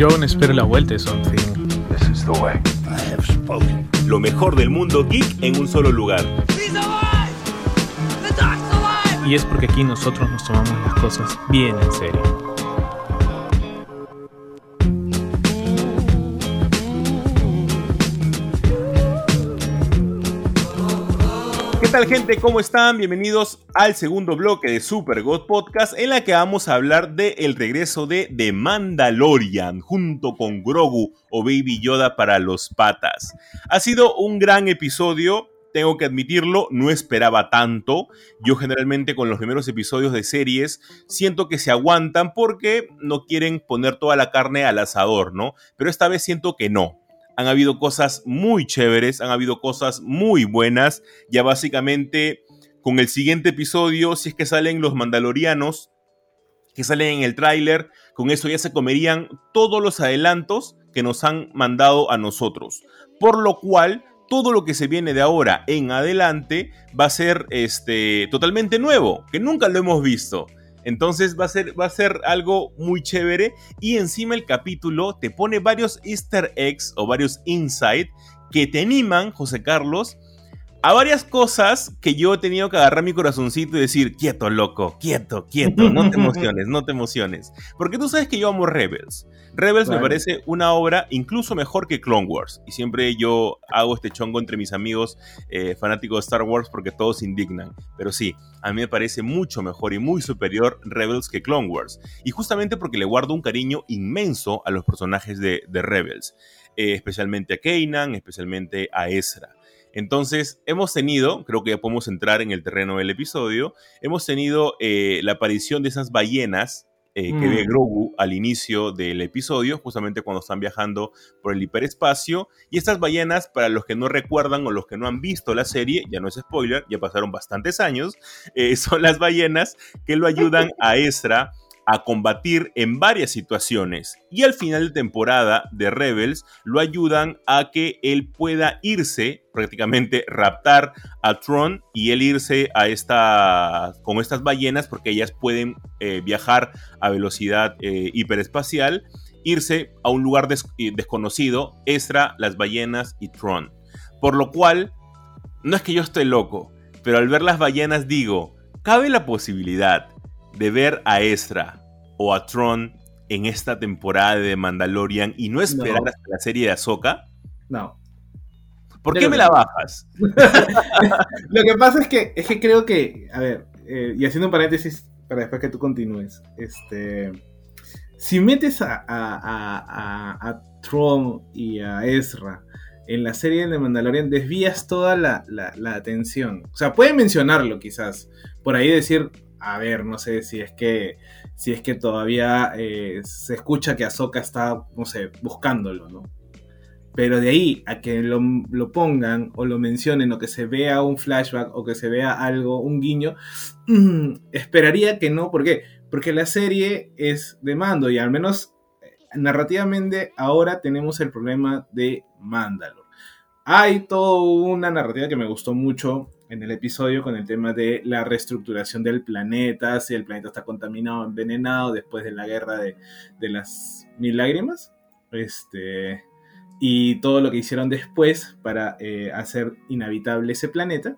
Yo aún espero la vuelta de Something. Lo mejor del mundo geek en un solo lugar. Y es porque aquí nosotros nos tomamos las cosas bien en serio. Tal gente? ¿Cómo están? Bienvenidos al segundo bloque de Super God Podcast en la que vamos a hablar del el regreso de The Mandalorian junto con Grogu o Baby Yoda para los patas. Ha sido un gran episodio, tengo que admitirlo, no esperaba tanto. Yo generalmente con los primeros episodios de series siento que se aguantan porque no quieren poner toda la carne al asador, ¿no? Pero esta vez siento que no han habido cosas muy chéveres, han habido cosas muy buenas. Ya básicamente con el siguiente episodio, si es que salen los mandalorianos, que salen en el tráiler, con eso ya se comerían todos los adelantos que nos han mandado a nosotros. Por lo cual, todo lo que se viene de ahora en adelante va a ser este, totalmente nuevo, que nunca lo hemos visto. Entonces va a, ser, va a ser algo muy chévere y encima el capítulo te pone varios easter eggs o varios insights que te animan, José Carlos, a varias cosas que yo he tenido que agarrar mi corazoncito y decir, quieto, loco, quieto, quieto, no te emociones, no te emociones. Porque tú sabes que yo amo Rebels. Rebels me parece una obra incluso mejor que Clone Wars. Y siempre yo hago este chongo entre mis amigos eh, fanáticos de Star Wars porque todos se indignan. Pero sí, a mí me parece mucho mejor y muy superior Rebels que Clone Wars. Y justamente porque le guardo un cariño inmenso a los personajes de, Rebels. Eh, especialmente a Kanan, especialmente a Ezra. Entonces, hemos tenido, creo que ya podemos entrar en el terreno del episodio, hemos tenido eh, la aparición de esas ballenas eh, que ve mm. Grogu al inicio del episodio, justamente cuando están viajando por el hiperespacio. Y estas ballenas, para los que no recuerdan o los que no han visto la serie, ya no es spoiler, ya pasaron bastantes años, eh, son las ballenas que lo ayudan a Ezra a combatir en varias situaciones y al final de temporada de Rebels lo ayudan a que él pueda irse, prácticamente raptar a Tron y él irse a esta, con estas ballenas porque ellas pueden eh, viajar a velocidad eh, hiperespacial, irse a un lugar eh, desconocido, extra las ballenas y Tron. Por lo cual, no es que yo esté loco, pero al ver las ballenas digo, cabe la posibilidad de ver a Ezra o a Tron en esta temporada de Mandalorian y no esperar hasta la serie de Ahsoka? No. ¿Por qué me la bajas? Lo que pasa es que, es que creo que, a ver, eh, y haciendo un paréntesis para después que tú continúes, este, si metes a, a, Tron y a Ezra en la serie de Mandalorian, desvías toda la, la atención. O sea, pueden mencionarlo quizás, por ahí decir, a ver, no sé si es que si es que todavía eh, se escucha que Ahsoka está, no sé, buscándolo, ¿no? Pero de ahí a que lo, pongan o lo mencionen o que se vea un flashback o que se vea algo, un guiño, esperaría que no. ¿Por qué? Porque la serie es de mando y al menos eh, narrativamente ahora tenemos el problema de Mandalor. Hay toda una narrativa que me gustó mucho en el episodio con el tema de la reestructuración del planeta, si el planeta está contaminado, envenenado después de la guerra de, las mil lágrimas, este, y todo lo que hicieron después para eh, hacer inhabitable ese planeta.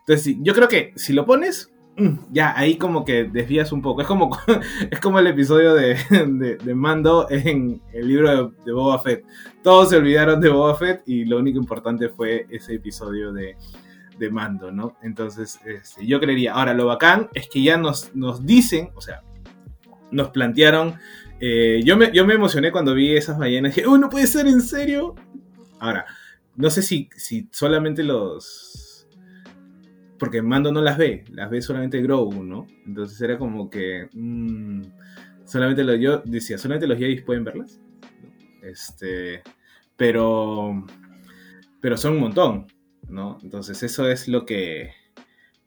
Entonces, yo creo que si lo pones, mm, ya ahí como que desvías un poco. Es como, es como el episodio de, Mando en el libro de, de Boba Fett. Todos se olvidaron de Boba Fett y lo único importante fue ese episodio de, de mando, ¿no? Entonces, este, yo creería, ahora lo bacán es que ya nos, nos dicen, o sea, nos plantearon, eh, yo, me, yo me emocioné cuando vi esas ballenas, dije, ¡Uy, no puede ser en serio! Ahora, no sé si, si solamente los... Porque Mando no las ve, las ve solamente Grogu, ¿no? Entonces era como que... Mm, solamente los... Yo decía, solamente los Jedi pueden verlas. Este... Pero... Pero son un montón. ¿No? Entonces eso es lo que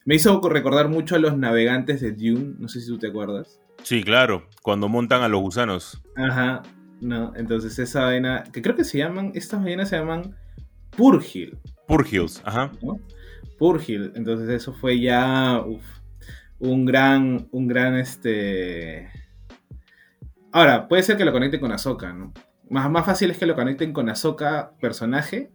me hizo recordar mucho a los navegantes de Dune, no sé si tú te acuerdas. Sí, claro, cuando montan a los gusanos. Ajá, no, entonces esa vaina, que creo que se llaman, estas vainas se llaman Purgil. Purgils, ajá. Purgil, entonces eso fue ya un gran, un gran este... Ahora, puede ser que lo conecten con Ahsoka, ¿no? Más, más fácil es que lo conecten con Ahsoka personaje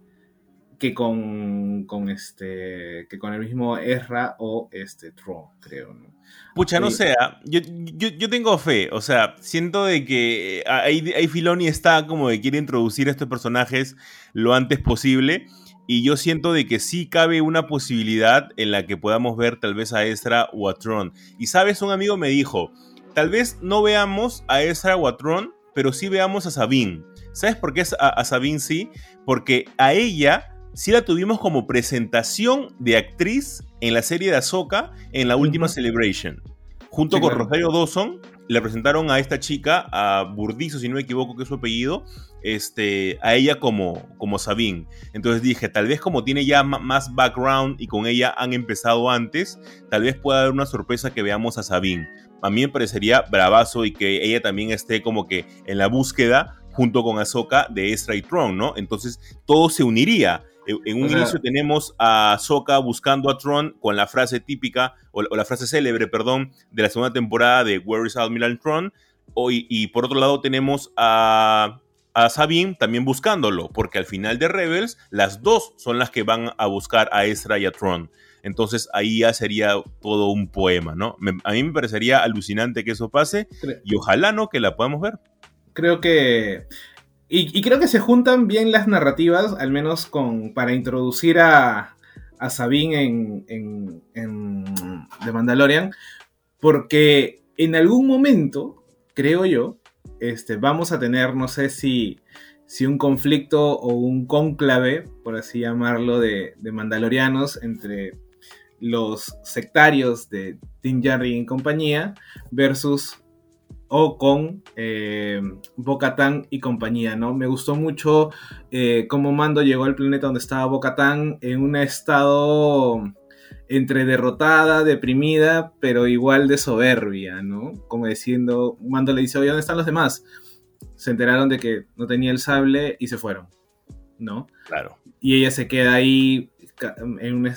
que con, con, este que con el mismo Ezra o este Tron, creo, ¿no? Pucha, no sé, ah, yo, yo, tengo fe, o sea, siento de que ahí, ahí Filoni está como de quiere introducir a estos personajes lo antes posible y yo siento de que sí cabe una posibilidad en la que podamos ver tal vez a Ezra o a Tron. Y sabes, un amigo me dijo, tal vez no veamos a Ezra o a Tron, pero sí veamos a Sabine. ¿Sabes por qué a, a Sabine sí? Porque a ella sí la tuvimos como presentación de actriz en la serie de Ahsoka en la última Celebration. Junto con Rosario Dawson, le presentaron a esta chica, a Burdizo, si no me equivoco, que es su apellido, este, a ella como, como Sabine. Entonces dije, tal vez como tiene ya más background y con ella han empezado antes, tal vez pueda haber una sorpresa que veamos a Sabine. A mí me parecería bravazo y que ella también esté como que en la búsqueda junto con Ahsoka de Ezra y Tron, ¿no? Entonces todo se uniría. En un inicio tenemos a Ahsoka buscando a Tron con la frase típica, o, la frase célebre, perdón, de la segunda temporada de Where is Admiral Tron. y por otro lado tenemos a a Sabine también buscándolo, porque al final de Rebels las dos son las que van a buscar a Ezra y a Tron. Entonces ahí ya sería todo un poema, ¿no? a mí me parecería alucinante que eso pase y ojalá no que la podamos ver. Creo que... Y, creo que se juntan bien las narrativas, al menos con para introducir a, a Sabine en, en, en The Mandalorian, porque en algún momento, creo yo, este, vamos a tener, no sé si, si un conflicto o un cónclave, por así llamarlo, de, mandalorianos entre los sectarios de Din Djarin y compañía versus o con eh, Bocatán y compañía, ¿no? Me gustó mucho eh, cómo Mando llegó al planeta donde estaba Bocatán en un estado entre derrotada, deprimida, pero igual de soberbia, ¿no? Como diciendo, Mando le dice, oye, ¿dónde están los demás? Se enteraron de que no tenía el sable y se fueron, ¿no? Claro. Y ella se queda ahí,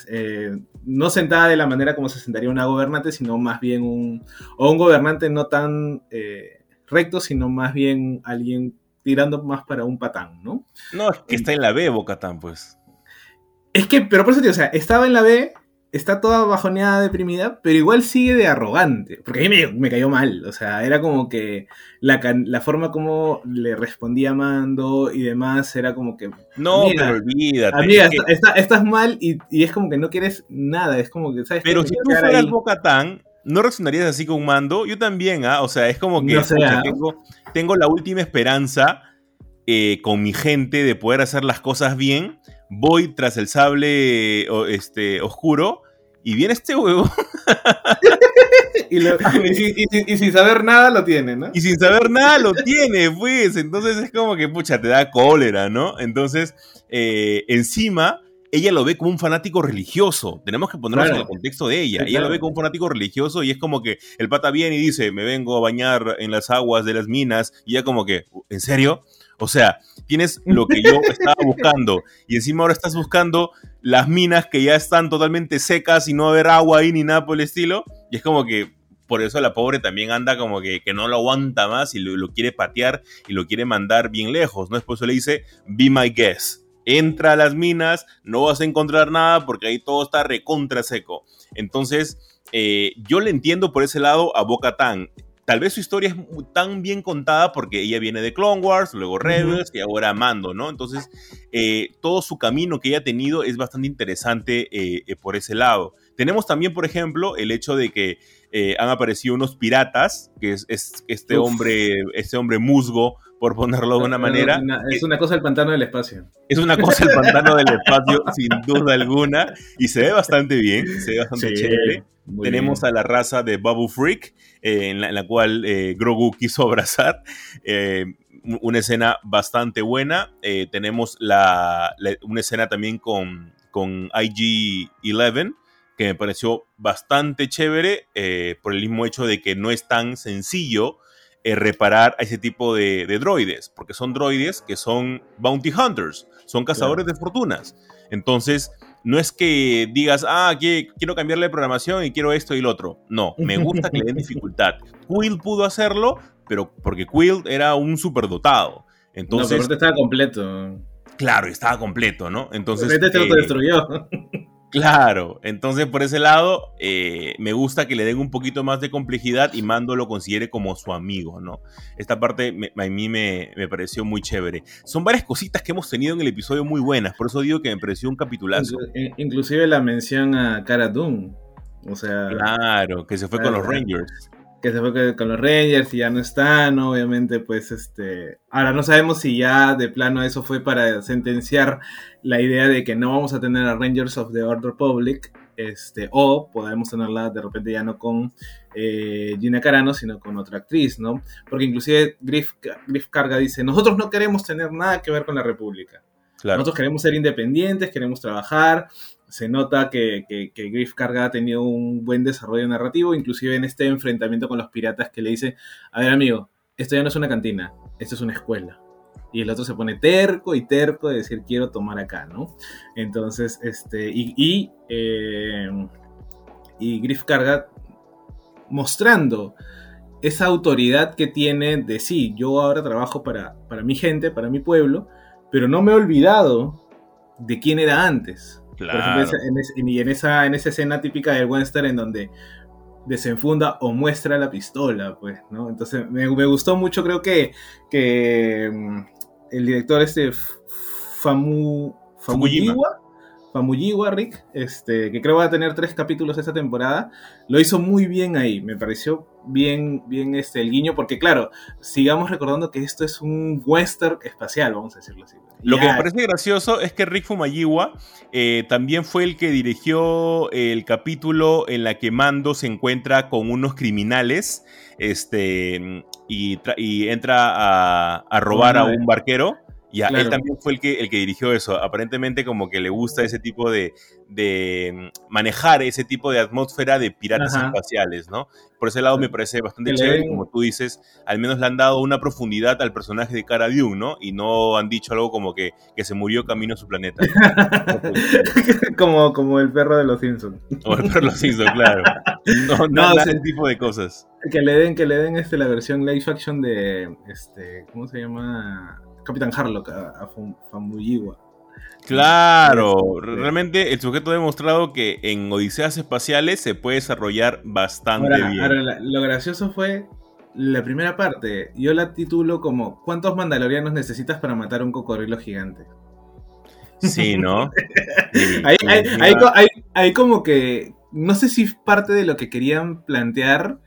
eh, no sentada de la manera como se sentaría una gobernante, sino más bien un, o un gobernante no tan eh, recto, sino más bien alguien tirando más para un patán, ¿no? No, es que está en la B, Bocatán, pues. Es que, pero por eso, tío, o sea, estaba en la B, está toda bajoneada, deprimida, pero igual sigue de arrogante. Porque a mí me, cayó mal. O sea, era como que la, forma como le respondía a Mando y demás era como que. No, pero olvídate. Amiga, estás mal y, es como que no quieres nada. Es como que, ¿sabes? Pero si tú fueras Bocatán, ¿no reaccionarías así con Mando? Yo también, ¿ah? O sea, es como que ¿ah? tengo, la última esperanza eh, con mi gente de poder hacer las cosas bien voy tras el sable este, oscuro y viene este huevo. y, sin saber nada lo tiene, ¿no? Y sin saber nada lo tiene, pues. Entonces es como que, pucha, te da cólera, ¿no? Entonces, eh, encima, ella lo ve como un fanático religioso. Tenemos que ponernos en el contexto de ella. ella lo ve como un fanático religioso y es como que el pata viene y dice, me vengo a bañar en las aguas de las minas. Y ella como que, ¿en serio? O sea, tienes lo que yo estaba buscando y encima ahora estás buscando las minas que ya están totalmente secas y no va a haber agua ahí ni nada por el estilo. Y es como que por eso la pobre también anda como que, que no lo aguanta más y lo, quiere patear y lo quiere mandar bien lejos, ¿no? Después le dice, be my guest. Entra a las minas, no vas a encontrar nada porque ahí todo está recontra seco. Entonces, eh, yo le entiendo por ese lado a Boca Tan tal vez su historia es tan bien contada porque ella viene de Clone Wars, luego Rebels y ahora Mando, ¿no? Entonces, eh, todo su camino que ella ha tenido es bastante interesante eh, eh, por ese lado. Tenemos también, por ejemplo, el hecho de que han aparecido unos piratas, que es, este, hombre, este hombre musgo, por ponerlo de una manera. es una cosa el pantano del espacio. Es una cosa el pantano del espacio, sin duda alguna, y se ve bastante bien, se ve bastante chévere. Tenemos a la raza de Babu Freak, eh, en, la, cual eh, Grogu quiso abrazar. Eh, una escena bastante buena. tenemos la, una escena también con, con IG-11, que me pareció bastante chévere por el mismo hecho de que no es tan sencillo reparar a ese tipo de, droides, porque son droides que son bounty hunters, son cazadores de fortunas. Entonces, no es que digas, ah, quiero cambiarle de programación y quiero esto y lo otro. No, me gusta que le den dificultad. Quill pudo hacerlo, pero porque Quill era un superdotado. Entonces, no, pero estaba completo. Claro, estaba completo, ¿no? Entonces. Este lo eh, destruyó. Claro, entonces por ese lado eh, me gusta que le den un poquito más de complejidad y Mando lo considere como su amigo, ¿no? Esta parte a mí me, pareció muy chévere. Son varias cositas que hemos tenido en el episodio muy buenas, por eso digo que me pareció un capitulazo. Inclusive la mención a Cara Dune, o sea... Claro, que se fue con los Rangers que se fue con los Rangers y ya no están, obviamente, pues este. Ahora no sabemos si ya de plano eso fue para sentenciar la idea de que no vamos a tener a Rangers of the Order Public, este, o podemos tenerla de repente ya no con eh, Gina Carano, sino con otra actriz, ¿no? Porque inclusive Griff, Griff Carga dice: Nosotros no queremos tener nada que ver con la República. Nosotros queremos ser independientes, queremos trabajar, se nota que, Griff Carga ha tenido un buen desarrollo narrativo, inclusive en este enfrentamiento con los piratas que le dice, a ver amigo, esto ya no es una cantina, esto es una escuela. Y el otro se pone terco y terco de decir quiero tomar acá, ¿no? Entonces, este, y, y, eh, y Griff Carga mostrando esa autoridad que tiene de sí, yo ahora trabajo para, para mi gente, para mi pueblo, pero no me he olvidado de quién era antes. Claro. en, y en esa, en esa escena típica del western en donde desenfunda o muestra la pistola, pues, ¿no? Entonces me, gustó mucho, creo que, que mm, el director este Famu, Famuyiwa, Famuyiwa Rick, este, que creo va a tener tres capítulos esta temporada, lo hizo muy bien ahí, me pareció bien, bien este, el guiño, porque claro, sigamos recordando que esto es un western espacial, vamos a decirlo así. Lo que me parece gracioso es que Rick Fumayiwa eh, también fue el que dirigió el capítulo en la que Mando se encuentra con unos criminales este, y, entra a, robar a un barquero. Y él también fue el que, el que dirigió eso. Aparentemente como que le gusta ese tipo de, de manejar ese tipo de atmósfera de piratas espaciales, ¿no? Por ese lado me parece bastante chévere. Como tú dices, al menos le han dado una profundidad al personaje de Cara Dune, ¿no? Y no han dicho algo como que, que se murió camino a su planeta. como, como el perro de los Simpsons. O el perro de los Simpsons, claro. No, no, ese tipo de cosas. Que le den, que le den este, la versión live action de, este, ¿cómo se llama? Capitán Harlock a, a Famuyiwa. Claro, realmente el sujeto ha demostrado que en Odiseas Espaciales se puede desarrollar bastante bien. Ahora, lo gracioso fue la primera parte. Yo la titulo como ¿Cuántos mandalorianos necesitas para matar un cocodrilo gigante? Sí, ¿no? hay, como que, no sé si parte de lo que querían plantear,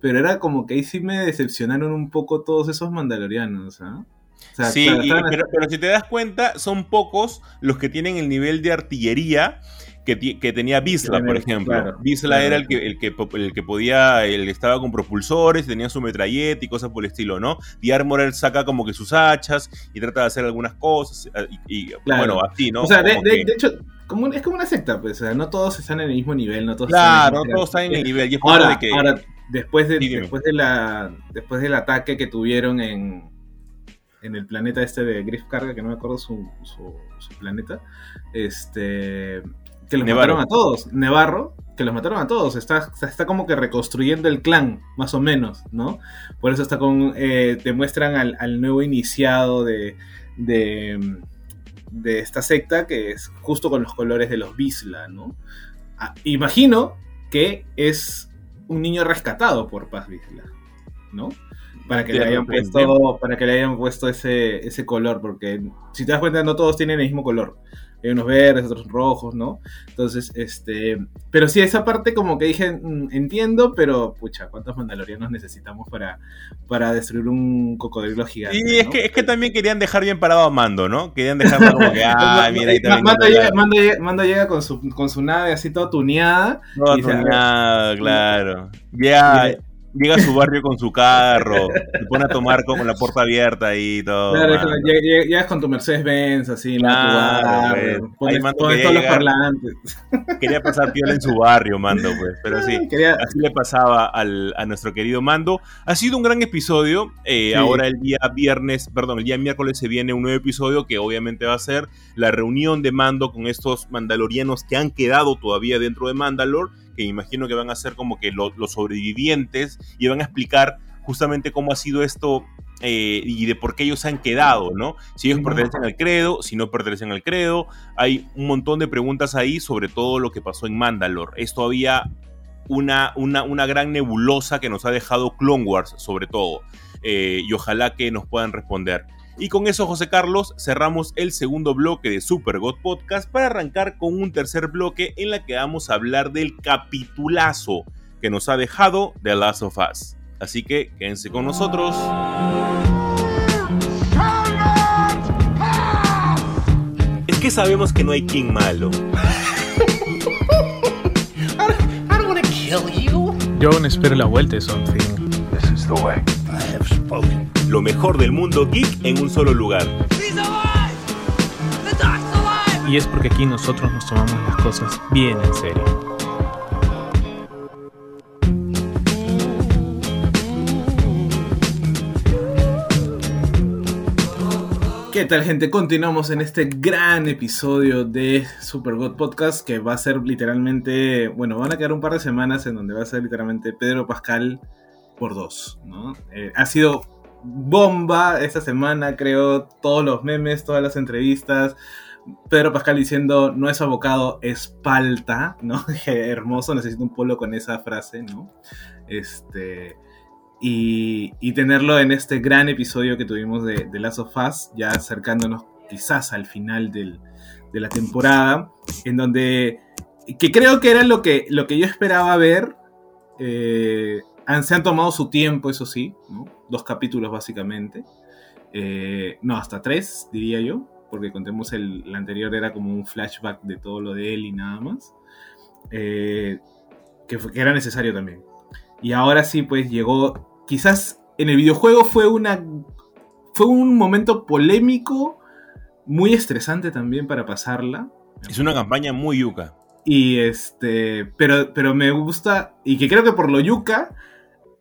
pero era como que ahí sí me decepcionaron un poco todos esos mandalorianos, ¿ah? Sí, pero, si te das cuenta, son pocos los que tienen el nivel de artillería que, tenía Bisla, por ejemplo. Bisla era el que, el, que, el que podía, el estaba con propulsores, tenía su metralleta y cosas por el estilo, ¿no? Y Armorer saca como que sus hachas y trata de hacer algunas cosas, eh, y, bueno, así, ¿no? O sea, de, hecho, como, es como una secta, pues, o sea, no todos están en el mismo nivel, no todos Claro, no todos están en el nivel. Y ahora, de que... ahora, después, de, después, de la, después del ataque que tuvieron en en el planeta este de Griff Carga, que no me acuerdo su, su, planeta, este, que los mataron a todos. Nevarro, que los mataron a todos. Está, está como que reconstruyendo el clan, más o menos, ¿no? Por eso está con. Eh, te muestran al, nuevo iniciado de, de, de, esta secta, que es justo con los colores de los Bisla, ¿no? Ah, imagino que es un niño rescatado por Paz Bisla, ¿no? Para que le hayan puesto para que le hayan puesto ese, ese color porque si te das cuenta no todos tienen el mismo color. Hay unos verdes otros rojos no entonces este pero sí esa parte como que dije mm, entiendo pero pucha cuántos mandalorianos necesitamos para para destruir un cocodrilo gigante y es que es que también querían dejar bien parado a Mando no querían dejarlo como que ah mira ahí Mando, llega, Mando, llega, Mando, llega, con su con su nave así toda tuneada toda tuneada claro. Ya llega a su barrio con su carro, se pone a tomar con la puerta abierta y todo. Claro, llegas con tu Mercedes Benz, así, claro, ¿no? Pones, todos los parlantes. Quería pasar piola en su barrio, Mando, pues. Pero sí, así le pasaba al, a nuestro querido Mando. Ha sido un gran episodio. Eh, ahora el día viernes, perdón, el día miércoles se viene un nuevo episodio que obviamente va a ser la reunión de Mando con estos mandalorianos que han quedado todavía dentro de Mandalore que imagino que van a ser como que los sobrevivientes y van a explicar justamente cómo ha sido esto eh, y de por qué ellos han quedado, ¿no? Si ellos pertenecen al credo, si no pertenecen al credo. Hay un montón de preguntas ahí sobre todo lo que pasó en Mandalore. Es todavía una, una, una gran nebulosa que nos ha dejado Clone Wars, sobre todo. Eh, y ojalá que nos puedan responder. Y con eso, José Carlos, cerramos el segundo bloque de Super God Podcast para arrancar con un tercer bloque en la que vamos a hablar del capitulazo que nos ha dejado The Last of Us. Así que quédense con nosotros. Es que sabemos que no hay quien malo. Yo aún espero la vuelta de Something. Lo mejor del mundo geek en un solo lugar. Y es porque aquí nosotros nos tomamos las cosas bien en serio. ¿Qué tal gente? Continuamos en este gran episodio de Super God Podcast que va a ser literalmente, bueno, van a quedar un par de semanas en donde va a ser literalmente Pedro Pascal por dos, ¿no? Eh, ha sido bomba esta semana, creo, todos los memes, todas las entrevistas. Pedro Pascal diciendo, no es abocado, es palta, ¿no? Hermoso, necesito un polo con esa frase, ¿no? Este y, tenerlo en este gran episodio que tuvimos de, de Last of Us, ya acercándonos quizás al final de la temporada, en donde, que creo que era lo que, lo que yo esperaba ver, eh, se han tomado su tiempo, eso sí, dos capítulos básicamente, eh, no, hasta tres, diría yo, porque contemos el, anterior era como un flashback de todo lo de él y nada más, eh, que, que era necesario también. Y ahora sí, pues llegó quizás en el videojuego fue una fue un momento polémico, muy estresante también para pasarla. Es una campaña muy yuca. Y este, pero, pero me gusta, y que creo que por lo yuca,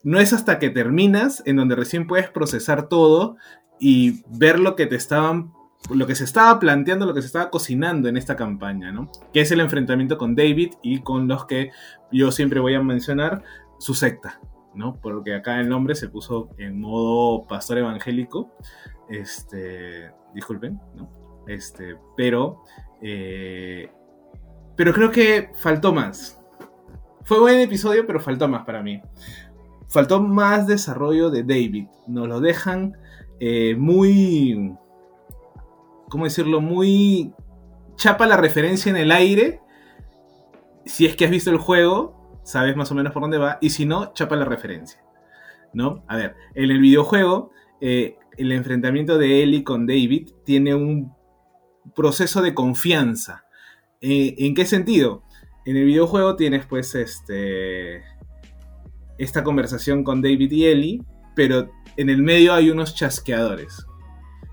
no es hasta que terminas en donde recién puedes procesar todo y ver lo que te estaban, lo que se estaba planteando, lo que se estaba cocinando en esta campaña, ¿no? Que es el enfrentamiento con David y con los que yo siempre voy a mencionar, su secta, ¿no? Porque acá el nombre se puso en modo pastor evangélico. Este, disculpen, ¿no? Este, pero, eh, pero creo que faltó más. Fue buen episodio, pero faltó más para mí. Faltó más desarrollo de David. Nos lo dejan eh, muy, ¿cómo decirlo? Muy chapa la referencia en el aire. Si es que has visto el juego, sabes más o menos por dónde va, y si no, chapa la referencia. ¿No? A ver, en el videojuego, eh, el enfrentamiento de Ellie con David tiene un proceso de confianza. Eh, ¿En qué sentido? En el videojuego tienes pues este esta conversación con David y Ellie, pero en el medio hay unos chasqueadores.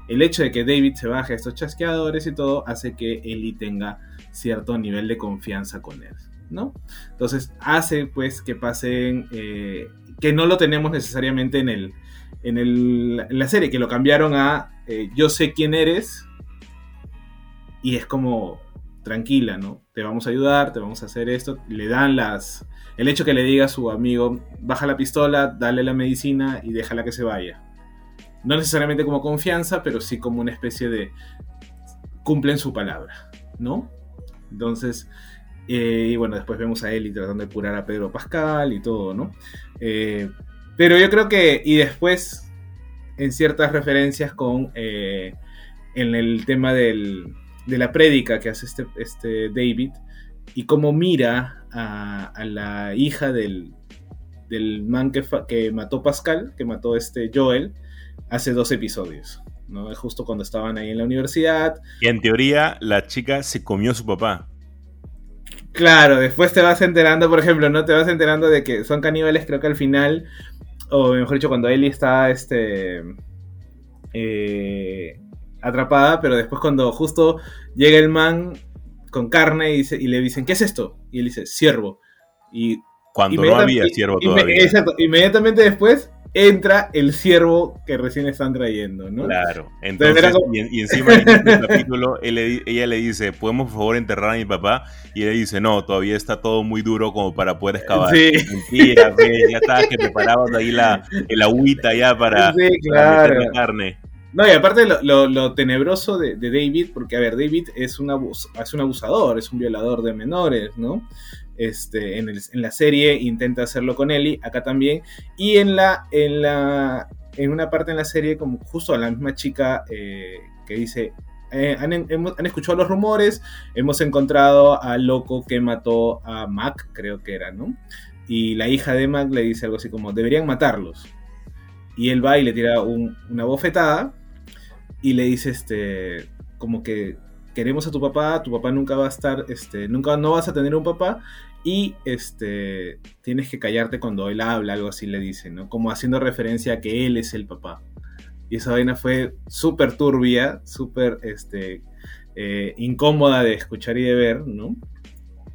El hecho de que David se baje a estos chasqueadores y todo hace que Ellie tenga cierto nivel de confianza con él. ¿no? Entonces hace pues que pasen, eh, que no lo tenemos necesariamente en, el, en, el, en la serie, que lo cambiaron a eh, yo sé quién eres y es como tranquila, ¿no? Te vamos a ayudar, te vamos a hacer esto, le dan las... El hecho que le diga a su amigo, baja la pistola, dale la medicina y déjala que se vaya. No necesariamente como confianza, pero sí como una especie de cumplen su palabra, ¿no? Entonces, eh, y bueno, después vemos a Eli tratando de curar a Pedro Pascal y todo, ¿no? Eh, pero yo creo que, y después, en ciertas referencias con, eh, en el tema del, de la prédica que hace este, este David, y cómo mira a, la hija del, del man que, que, mató Pascal, que mató este Joel, hace dos episodios. ¿no? Justo cuando estaban ahí en la universidad. Y en teoría la chica se comió a su papá. Claro, después te vas enterando, por ejemplo, ¿no? Te vas enterando de que son caníbales, creo que al final, o mejor dicho, cuando Ellie está este, eh, atrapada, pero después cuando justo llega el man con carne y, y, le dicen, ¿qué es esto? Y él dice, ciervo. Y cuando no había ciervo todavía. exacto, inmediatamente después entra el ciervo que recién están trayendo, ¿no? Claro. Entonces, y, encima en el capítulo ella le dice, ¿podemos por favor enterrar a mi papá? Y él dice, no, todavía está todo muy duro como para poder excavar. Sí. Mentira, ya estaba que preparabas ahí la, el agüita ya para, sí, claro. la carne. No, y aparte lo, tenebroso de, David, porque a ver, David es un, es un abusador, es un violador de menores, ¿no? Este, en, la serie intenta hacerlo con Ellie, acá también. Y en la, en la, en una parte en la serie, como justo a la misma chica eh, que dice, eh, han, han, escuchado los rumores, hemos encontrado al loco que mató a Mac, creo que era, ¿no? Y la hija de Mac le dice algo así como, deberían matarlos. Y él va y le tira una bofetada y le dice, este, como que queremos a tu papá, tu papá nunca va a estar, este, nunca no vas a tener un papá y este, tienes que callarte cuando él habla, algo así le dice, ¿no? Como haciendo referencia a que él es el papá. Y esa vaina fue súper turbia, súper, este, eh, incómoda de escuchar y de ver, ¿no?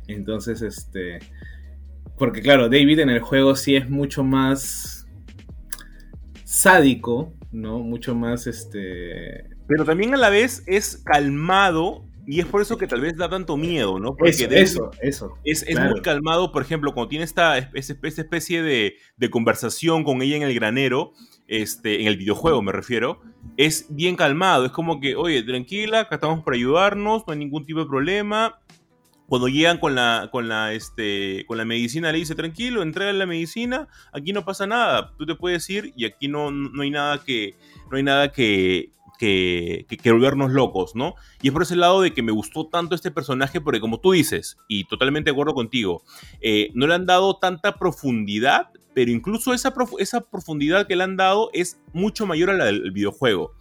Entonces, este, porque claro, David en el juego sí es mucho más sádico, ¿no? Mucho más, este... Pero también a la vez es calmado y es por eso que tal vez da tanto miedo, ¿no? Porque eso, eso, Es, muy calmado, por ejemplo, cuando tiene esta, esta especie de, de, conversación con ella en el granero, este, en el videojuego me refiero, es bien calmado. Es como que, oye, tranquila, acá estamos para ayudarnos, no hay ningún tipo de problema. Cuando llegan con la, con la, este, con la medicina, le dice, tranquilo, entrega la medicina, aquí no pasa nada, tú te puedes ir y aquí no, no hay nada que, no hay nada que, que, que, volvernos locos, ¿no? Y es por ese lado de que me gustó tanto este personaje, porque como tú dices, y totalmente de acuerdo contigo, eh, no le han dado tanta profundidad, pero incluso esa, esa profundidad que le han dado es mucho mayor a la del videojuego.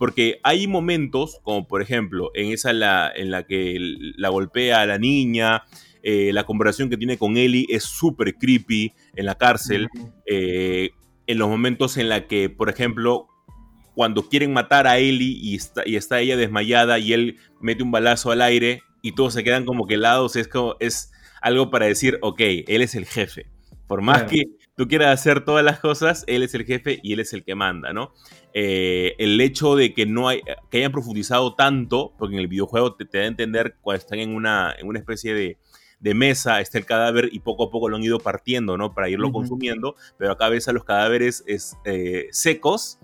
Porque hay momentos, como por ejemplo, en esa la, en la que la golpea a la niña, eh, la conversación que tiene con Ellie es súper creepy en la cárcel. Eh, en los momentos en la que, por ejemplo, cuando quieren matar a Ellie y está, y está ella desmayada y él mete un balazo al aire y todos se quedan como que helados, es, como, es algo para decir, ok, él es el jefe. Por más que tú quieras hacer todas las cosas, él es el jefe y él es el que manda, ¿no? Eh, el hecho de que no hay, que hayan profundizado tanto, porque en el videojuego te, da a entender cuando están en una, en una especie de, de mesa está el cadáver y poco a poco lo han ido partiendo, ¿no? Para irlo consumiendo, pero acá ves a los cadáveres es, eh, secos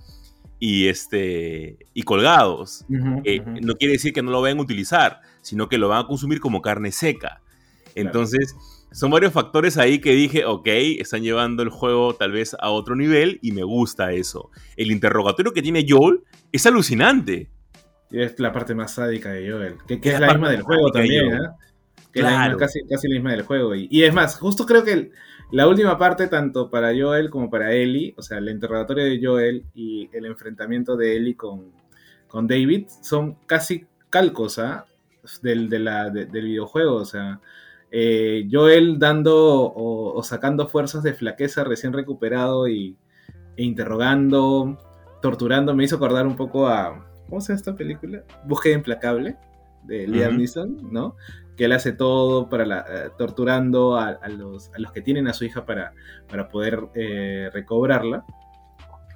y, este, y colgados. Eh, no quiere decir que no lo vayan a utilizar, sino que lo van a consumir como carne seca. Entonces, son varios factores ahí que dije, ok, están llevando el juego tal vez a otro nivel y me gusta eso. El interrogatorio que tiene Joel es alucinante. Es la parte más sádica de Joel, que, es la, misma del juego también, ¿eh? Que es casi, casi la misma del juego. Y, y es más, justo creo que el, la última parte, tanto para Joel como para Ellie, o sea, el interrogatorio de Joel y el enfrentamiento de Ellie con, con David, son casi calcos ¿ah? del, del videojuego. O sea, eh, Joel dando o, sacando fuerzas de flaqueza recién recuperado y, e interrogando, torturando, me hizo acordar un poco a. ¿Cómo se llama esta película? Búsqueda implacable de Liam Neeson, ¿no? que él hace todo para la, eh, torturando a, los, a, los, que tienen a su hija para, para poder eh, recobrarla.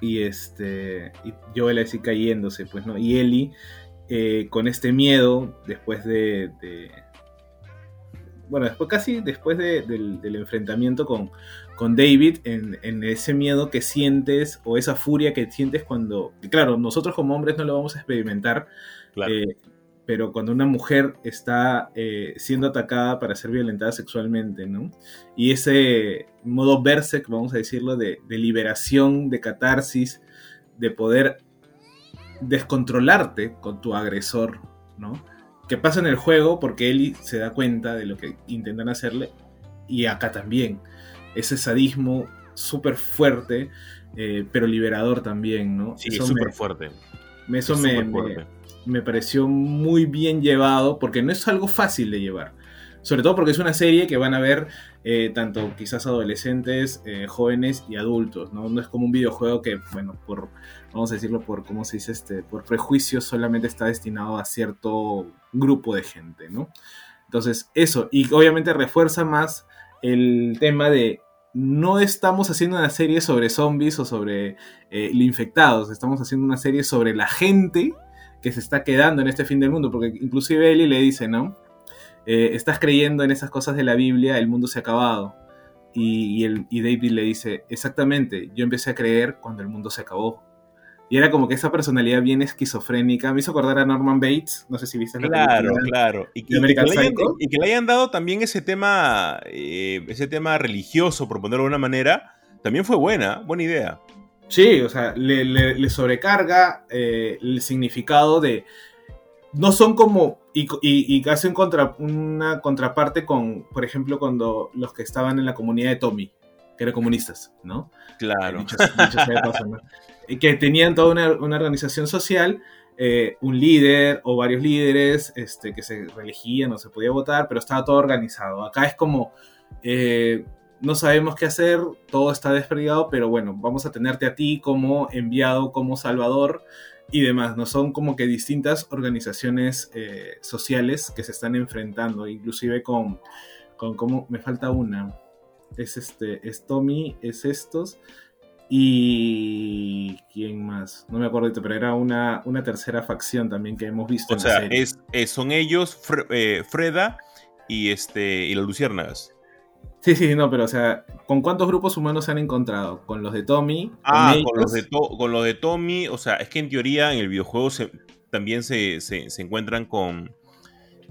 Y este y Joel así cayéndose, pues, ¿no? Y Ellie eh, con este miedo después de, bueno, después casi después del, enfrentamiento con, con David, en, en, ese miedo que sientes o esa furia que sientes cuando, claro, nosotros como hombres no lo vamos a experimentar, claro pero cuando una mujer está eh, siendo atacada para ser violentada sexualmente, ¿no? Y ese modo berserk, vamos a decirlo, de, liberación, de catarsis, de poder descontrolarte con tu agresor, ¿no? Que pasa en el juego porque Ellie se da cuenta de lo que intentan hacerle y acá también. Ese sadismo súper fuerte, eh, pero liberador también, ¿no? Sí, súper fuerte. Eso me, me pareció muy bien llevado, porque no es algo fácil de llevar. Sobre todo porque es una serie que van a ver eh, tanto quizás adolescentes, eh, jóvenes y adultos, ¿no? No es como un videojuego que, bueno, por, vamos a decirlo por, ¿cómo se dice? Este, por prejuicios solamente está destinado a cierto grupo de gente, ¿no? Entonces, eso, y obviamente refuerza más el tema de no estamos haciendo una serie sobre zombies o sobre eh, infectados, estamos haciendo una serie sobre la gente que se está quedando en este fin del mundo, porque inclusive Eli le dice, ¿no? Eh, estás creyendo en esas cosas de la Biblia, el mundo se ha acabado. Y, el, y David le dice, exactamente, yo empecé a creer cuando el mundo se acabó. Y era como que esa personalidad bien esquizofrénica. Me hizo acordar a Norman Bates. No sé si viste Claro, la claro. Y, que, le hayan, y que, le hayan, dado también ese tema, eh, ese tema religioso, por ponerlo de alguna manera, también fue buena, buena idea. Sí, o sea, le, sobrecarga eh, el significado de. No son como. Y, y, un contra, una contraparte con, por ejemplo, cuando los que estaban en la comunidad de Tommy, que eran comunistas, ¿no? Claro. que tenían toda una, organización social, eh, un líder o varios líderes este, que se reelegían o se podía votar, pero estaba todo organizado. Acá es como, eh, no sabemos qué hacer, todo está desperdigado, pero bueno, vamos a tenerte a ti como enviado, como salvador y demás. No son como que distintas organizaciones eh, sociales que se están enfrentando, inclusive con, con como me falta una. Es este, es Tommy, es estos, y. ¿Quién más? No me acuerdo, pero era una, una tercera facción también que hemos visto. O sea, Es, son ellos, eh, Freda y, este, y los Luciérnagas. Sí, sí, no, pero o sea, ¿con cuántos grupos humanos se han encontrado? ¿Con los de Tommy? Ah, con, los de, con los de Tommy, o sea, es que en teoría en el videojuego también se, se, encuentran con.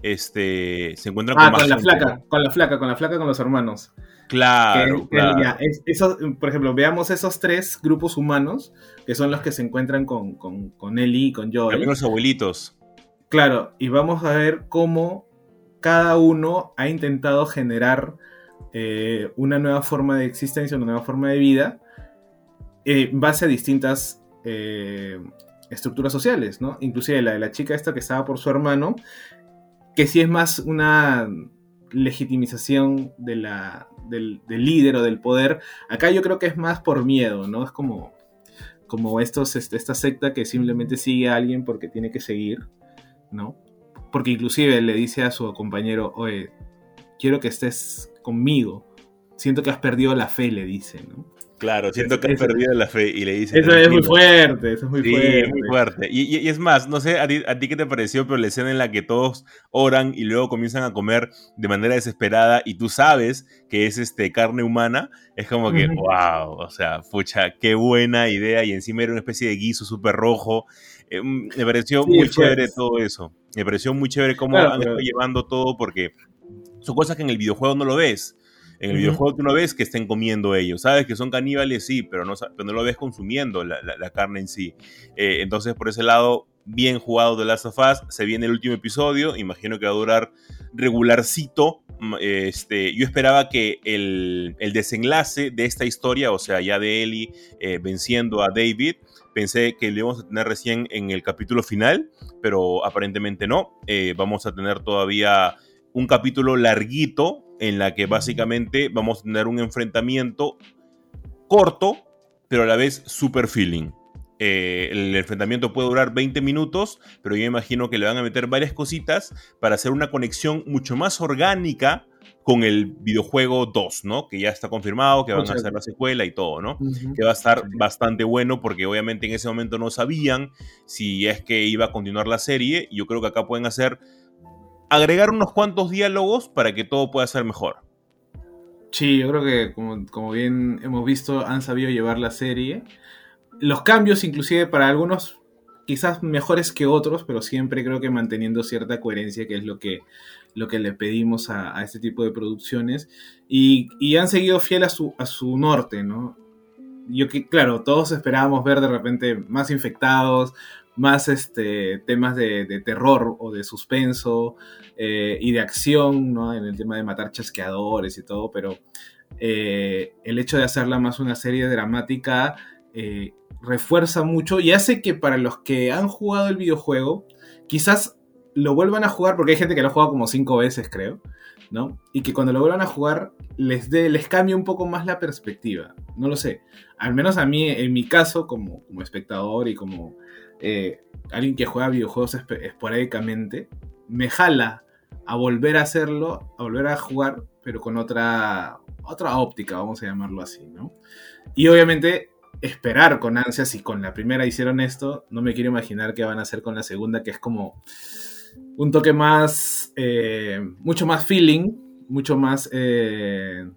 Este. Se encuentran ah, con, la flaca, con la flaca, con la flaca con los hermanos. Claro, claro. por ejemplo, veamos esos tres grupos humanos que son los que se encuentran con, con, con Ellie y con Joel. También los abuelitos. Claro, y vamos a ver cómo cada uno ha intentado generar eh, una nueva forma de existencia, una nueva forma de vida, eh, base a distintas eh, estructuras sociales, ¿no? Inclusive la de la chica esta que estaba por su hermano, que sí es más una legitimización de la, del, líder o del poder. Acá yo creo que es más por miedo, ¿no? Es como, como estos, este, esta secta que simplemente sigue a alguien porque tiene que seguir, ¿no? Porque inclusive le dice a su compañero, oye, quiero que estés conmigo. Siento que has perdido la fe, le dice, ¿no? Claro, siento que has perdido la fe y le dice. Eso es muy fuerte, eso es muy fuerte. muy fuerte. Y, es más, no sé a ti, qué te pareció, pero la escena en la que todos oran y luego comienzan a comer de manera desesperada y tú sabes que es este carne humana, es como que, wow, o sea, pucha, qué buena idea y encima era una especie de guiso súper rojo. Eh, mm, me pareció muy pues. chévere todo eso. Me pareció muy chévere cómo han llevando todo porque son cosas que en el videojuego no lo ves. En el videojuego tú no ves que estén comiendo ellos. Sabes que son caníbales, sí, pero no, no lo ves consumiendo la, carne en sí. Eh, entonces, por ese lado, bien jugado de Last of Us. Se viene el último episodio. Imagino que va a durar regularcito. Este, yo esperaba que el, desenlace de esta historia, o sea, ya de Ellie eh, venciendo a David, pensé que lo íbamos a tener recién en el capítulo final, pero aparentemente no. Eh, vamos a tener todavía un capítulo larguito en la que básicamente vamos a tener un enfrentamiento corto, pero a la vez super feeling. Eh, el enfrentamiento puede durar 20 minutos, pero yo imagino que le van a meter varias cositas para hacer una conexión mucho más orgánica con el videojuego 2, ¿no? Que ya está confirmado, que van a hacer la secuela y todo, ¿no? Que va a estar bastante bueno porque obviamente en ese momento no sabían si es que iba a continuar la serie. Yo creo que acá pueden hacer agregar unos cuantos diálogos para que todo pueda ser mejor. Sí, yo creo que como, bien hemos visto, han sabido llevar la serie. Los cambios, inclusive para algunos, quizás mejores que otros, pero siempre creo que manteniendo cierta coherencia, que es lo que, lo que le pedimos a, este tipo de producciones. Y, han seguido fiel a su, a su norte, ¿no? Yo que, claro, todos esperábamos ver de repente más infectados, más este, temas de, terror o de suspenso eh, y de acción, ¿no? En el tema de matar chasqueadores y todo, pero eh, el hecho de hacerla más una serie dramática eh, refuerza mucho y hace que para los que han jugado el videojuego, quizás lo vuelvan a jugar, porque hay gente que lo ha jugado como cinco veces, creo, ¿no? Y que cuando lo vuelvan a jugar les, les cambie un poco más la perspectiva. No lo sé. Al menos a mí, en mi caso, como, como espectador y como eh, alguien que juega videojuegos esporádicamente, me jala a volver a hacerlo, a volver a jugar pero con otra, otra óptica, vamos a llamarlo así, ¿no? Y obviamente esperar con ansias, si con la primera hicieron esto, no me quiero imaginar qué van a hacer con la segunda, que es como un toque más, eh, mucho más feeling, mucho más eh,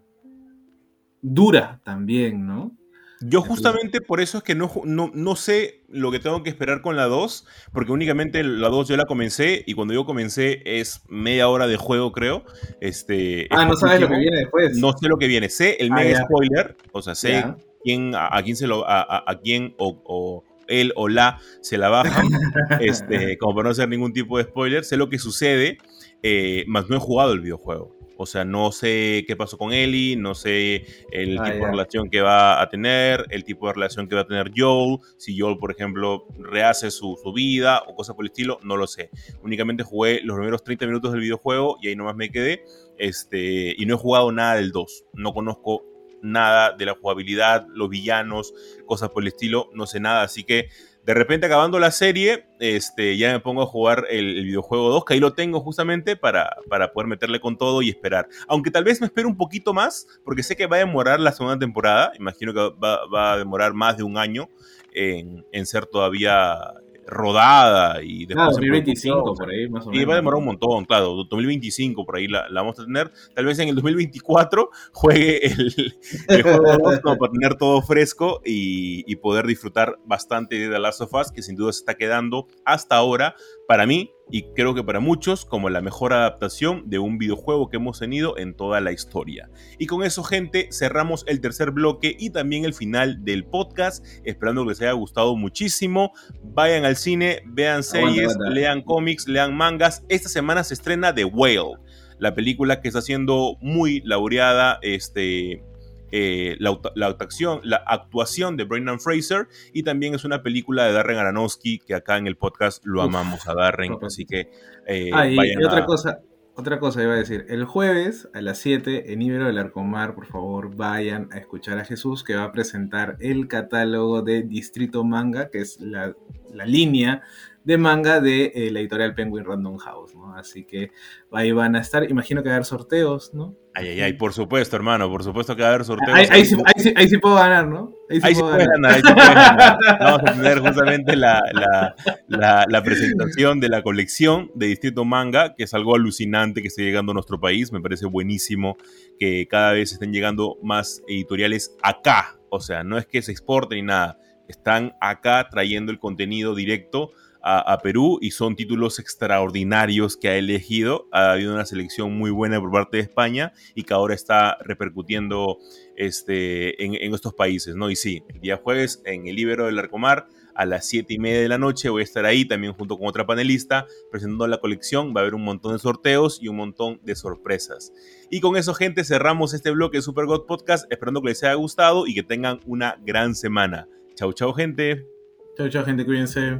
dura también, ¿no? Yo justamente por eso es que no, no, sé lo que tengo que esperar con la 2, porque únicamente la 2 yo la comencé y cuando yo comencé es media hora de juego, creo. Este, ah, no sabes lo que viene después. No sé lo que viene, sé el ah, mega spoiler, o sea, sé quién, a, quién se lo, a, a quién o, él o la se la bajan, este, como para no hacer ningún tipo de spoiler, sé lo que sucede, eh, más no he jugado el videojuego. O sea, no sé qué pasó con Ellie, no sé el ah, tipo de relación que va a tener, el tipo de relación que va a tener Joel, si Joel, por ejemplo, rehace su, vida o cosas por el estilo, no lo sé. Únicamente jugué los primeros 30 minutos del videojuego y ahí nomás me quedé. Este, y no he jugado nada del 2. No conozco nada de la jugabilidad, los villanos, cosas por el estilo, no sé nada. Así que de repente acabando la serie, este, ya me pongo a jugar el, videojuego 2, que ahí lo tengo justamente para, para, poder meterle con todo y esperar. Aunque tal vez me espero un poquito más, porque sé que va a demorar la segunda temporada, imagino que va, a demorar más de un año en, en ser todavía rodada y después... 2025 por ahí, más o menos. Y va a demorar un montón, claro, 2025 por ahí la, vamos a tener. Tal vez en el 2024 juegue el, juego para tener todo fresco y, y, poder disfrutar bastante de The Last of Us, que sin duda se está quedando hasta ahora, para mí, y creo que para muchos como la mejor adaptación de un videojuego que hemos tenido en toda la historia. Y con eso gente cerramos el tercer bloque y también el final del podcast, esperando que les haya gustado muchísimo. Vayan al cine, vean series, lean cómics, lean mangas. Esta semana se estrena The Whale, la película que está siendo muy laureada este, eh, la, actuación, la actuación de Brendan Fraser y también es una película de Darren Aronofsky que acá en el podcast lo amamos a Darren, así que eh, ah, y, otra cosa, otra cosa iba a decir, el jueves a las 7 en Ibero del Arcomar, por favor vayan a escuchar a Jesús que va a presentar el catálogo de Distrito Manga, que es la, la línea de manga de eh, la editorial Penguin Random House, ¿no? Así que ahí van a estar, imagino que va a haber sorteos, ¿no? Ay, ay, ay, por supuesto, hermano, por supuesto que va a haber sorteos. Ahí, sí, puedo ganar, ¿no? Ahí sí, puedo ganar. ahí sí ganar. Vamos a tener justamente la, la, presentación de la colección de Distrito Manga, que es algo alucinante que esté llegando a nuestro país. Me parece buenísimo que cada vez estén llegando más editoriales acá. O sea, no es que se exporten ni nada. Están acá trayendo el contenido directo a, Perú y son títulos extraordinarios que ha elegido. Ha habido una selección muy buena por parte de España y que ahora está repercutiendo este, en, estos países, ¿no? Y sí, el día jueves en el Ibero del Arcomar a las 7 y media de la noche voy a estar ahí también junto con otra panelista presentando la colección. Va a haber un montón de sorteos y un montón de sorpresas. Y con eso, gente, cerramos este bloque de Super God Podcast, esperando que les haya gustado y que tengan una gran semana. Chau, chau, gente. Chau, chau, gente, cuídense.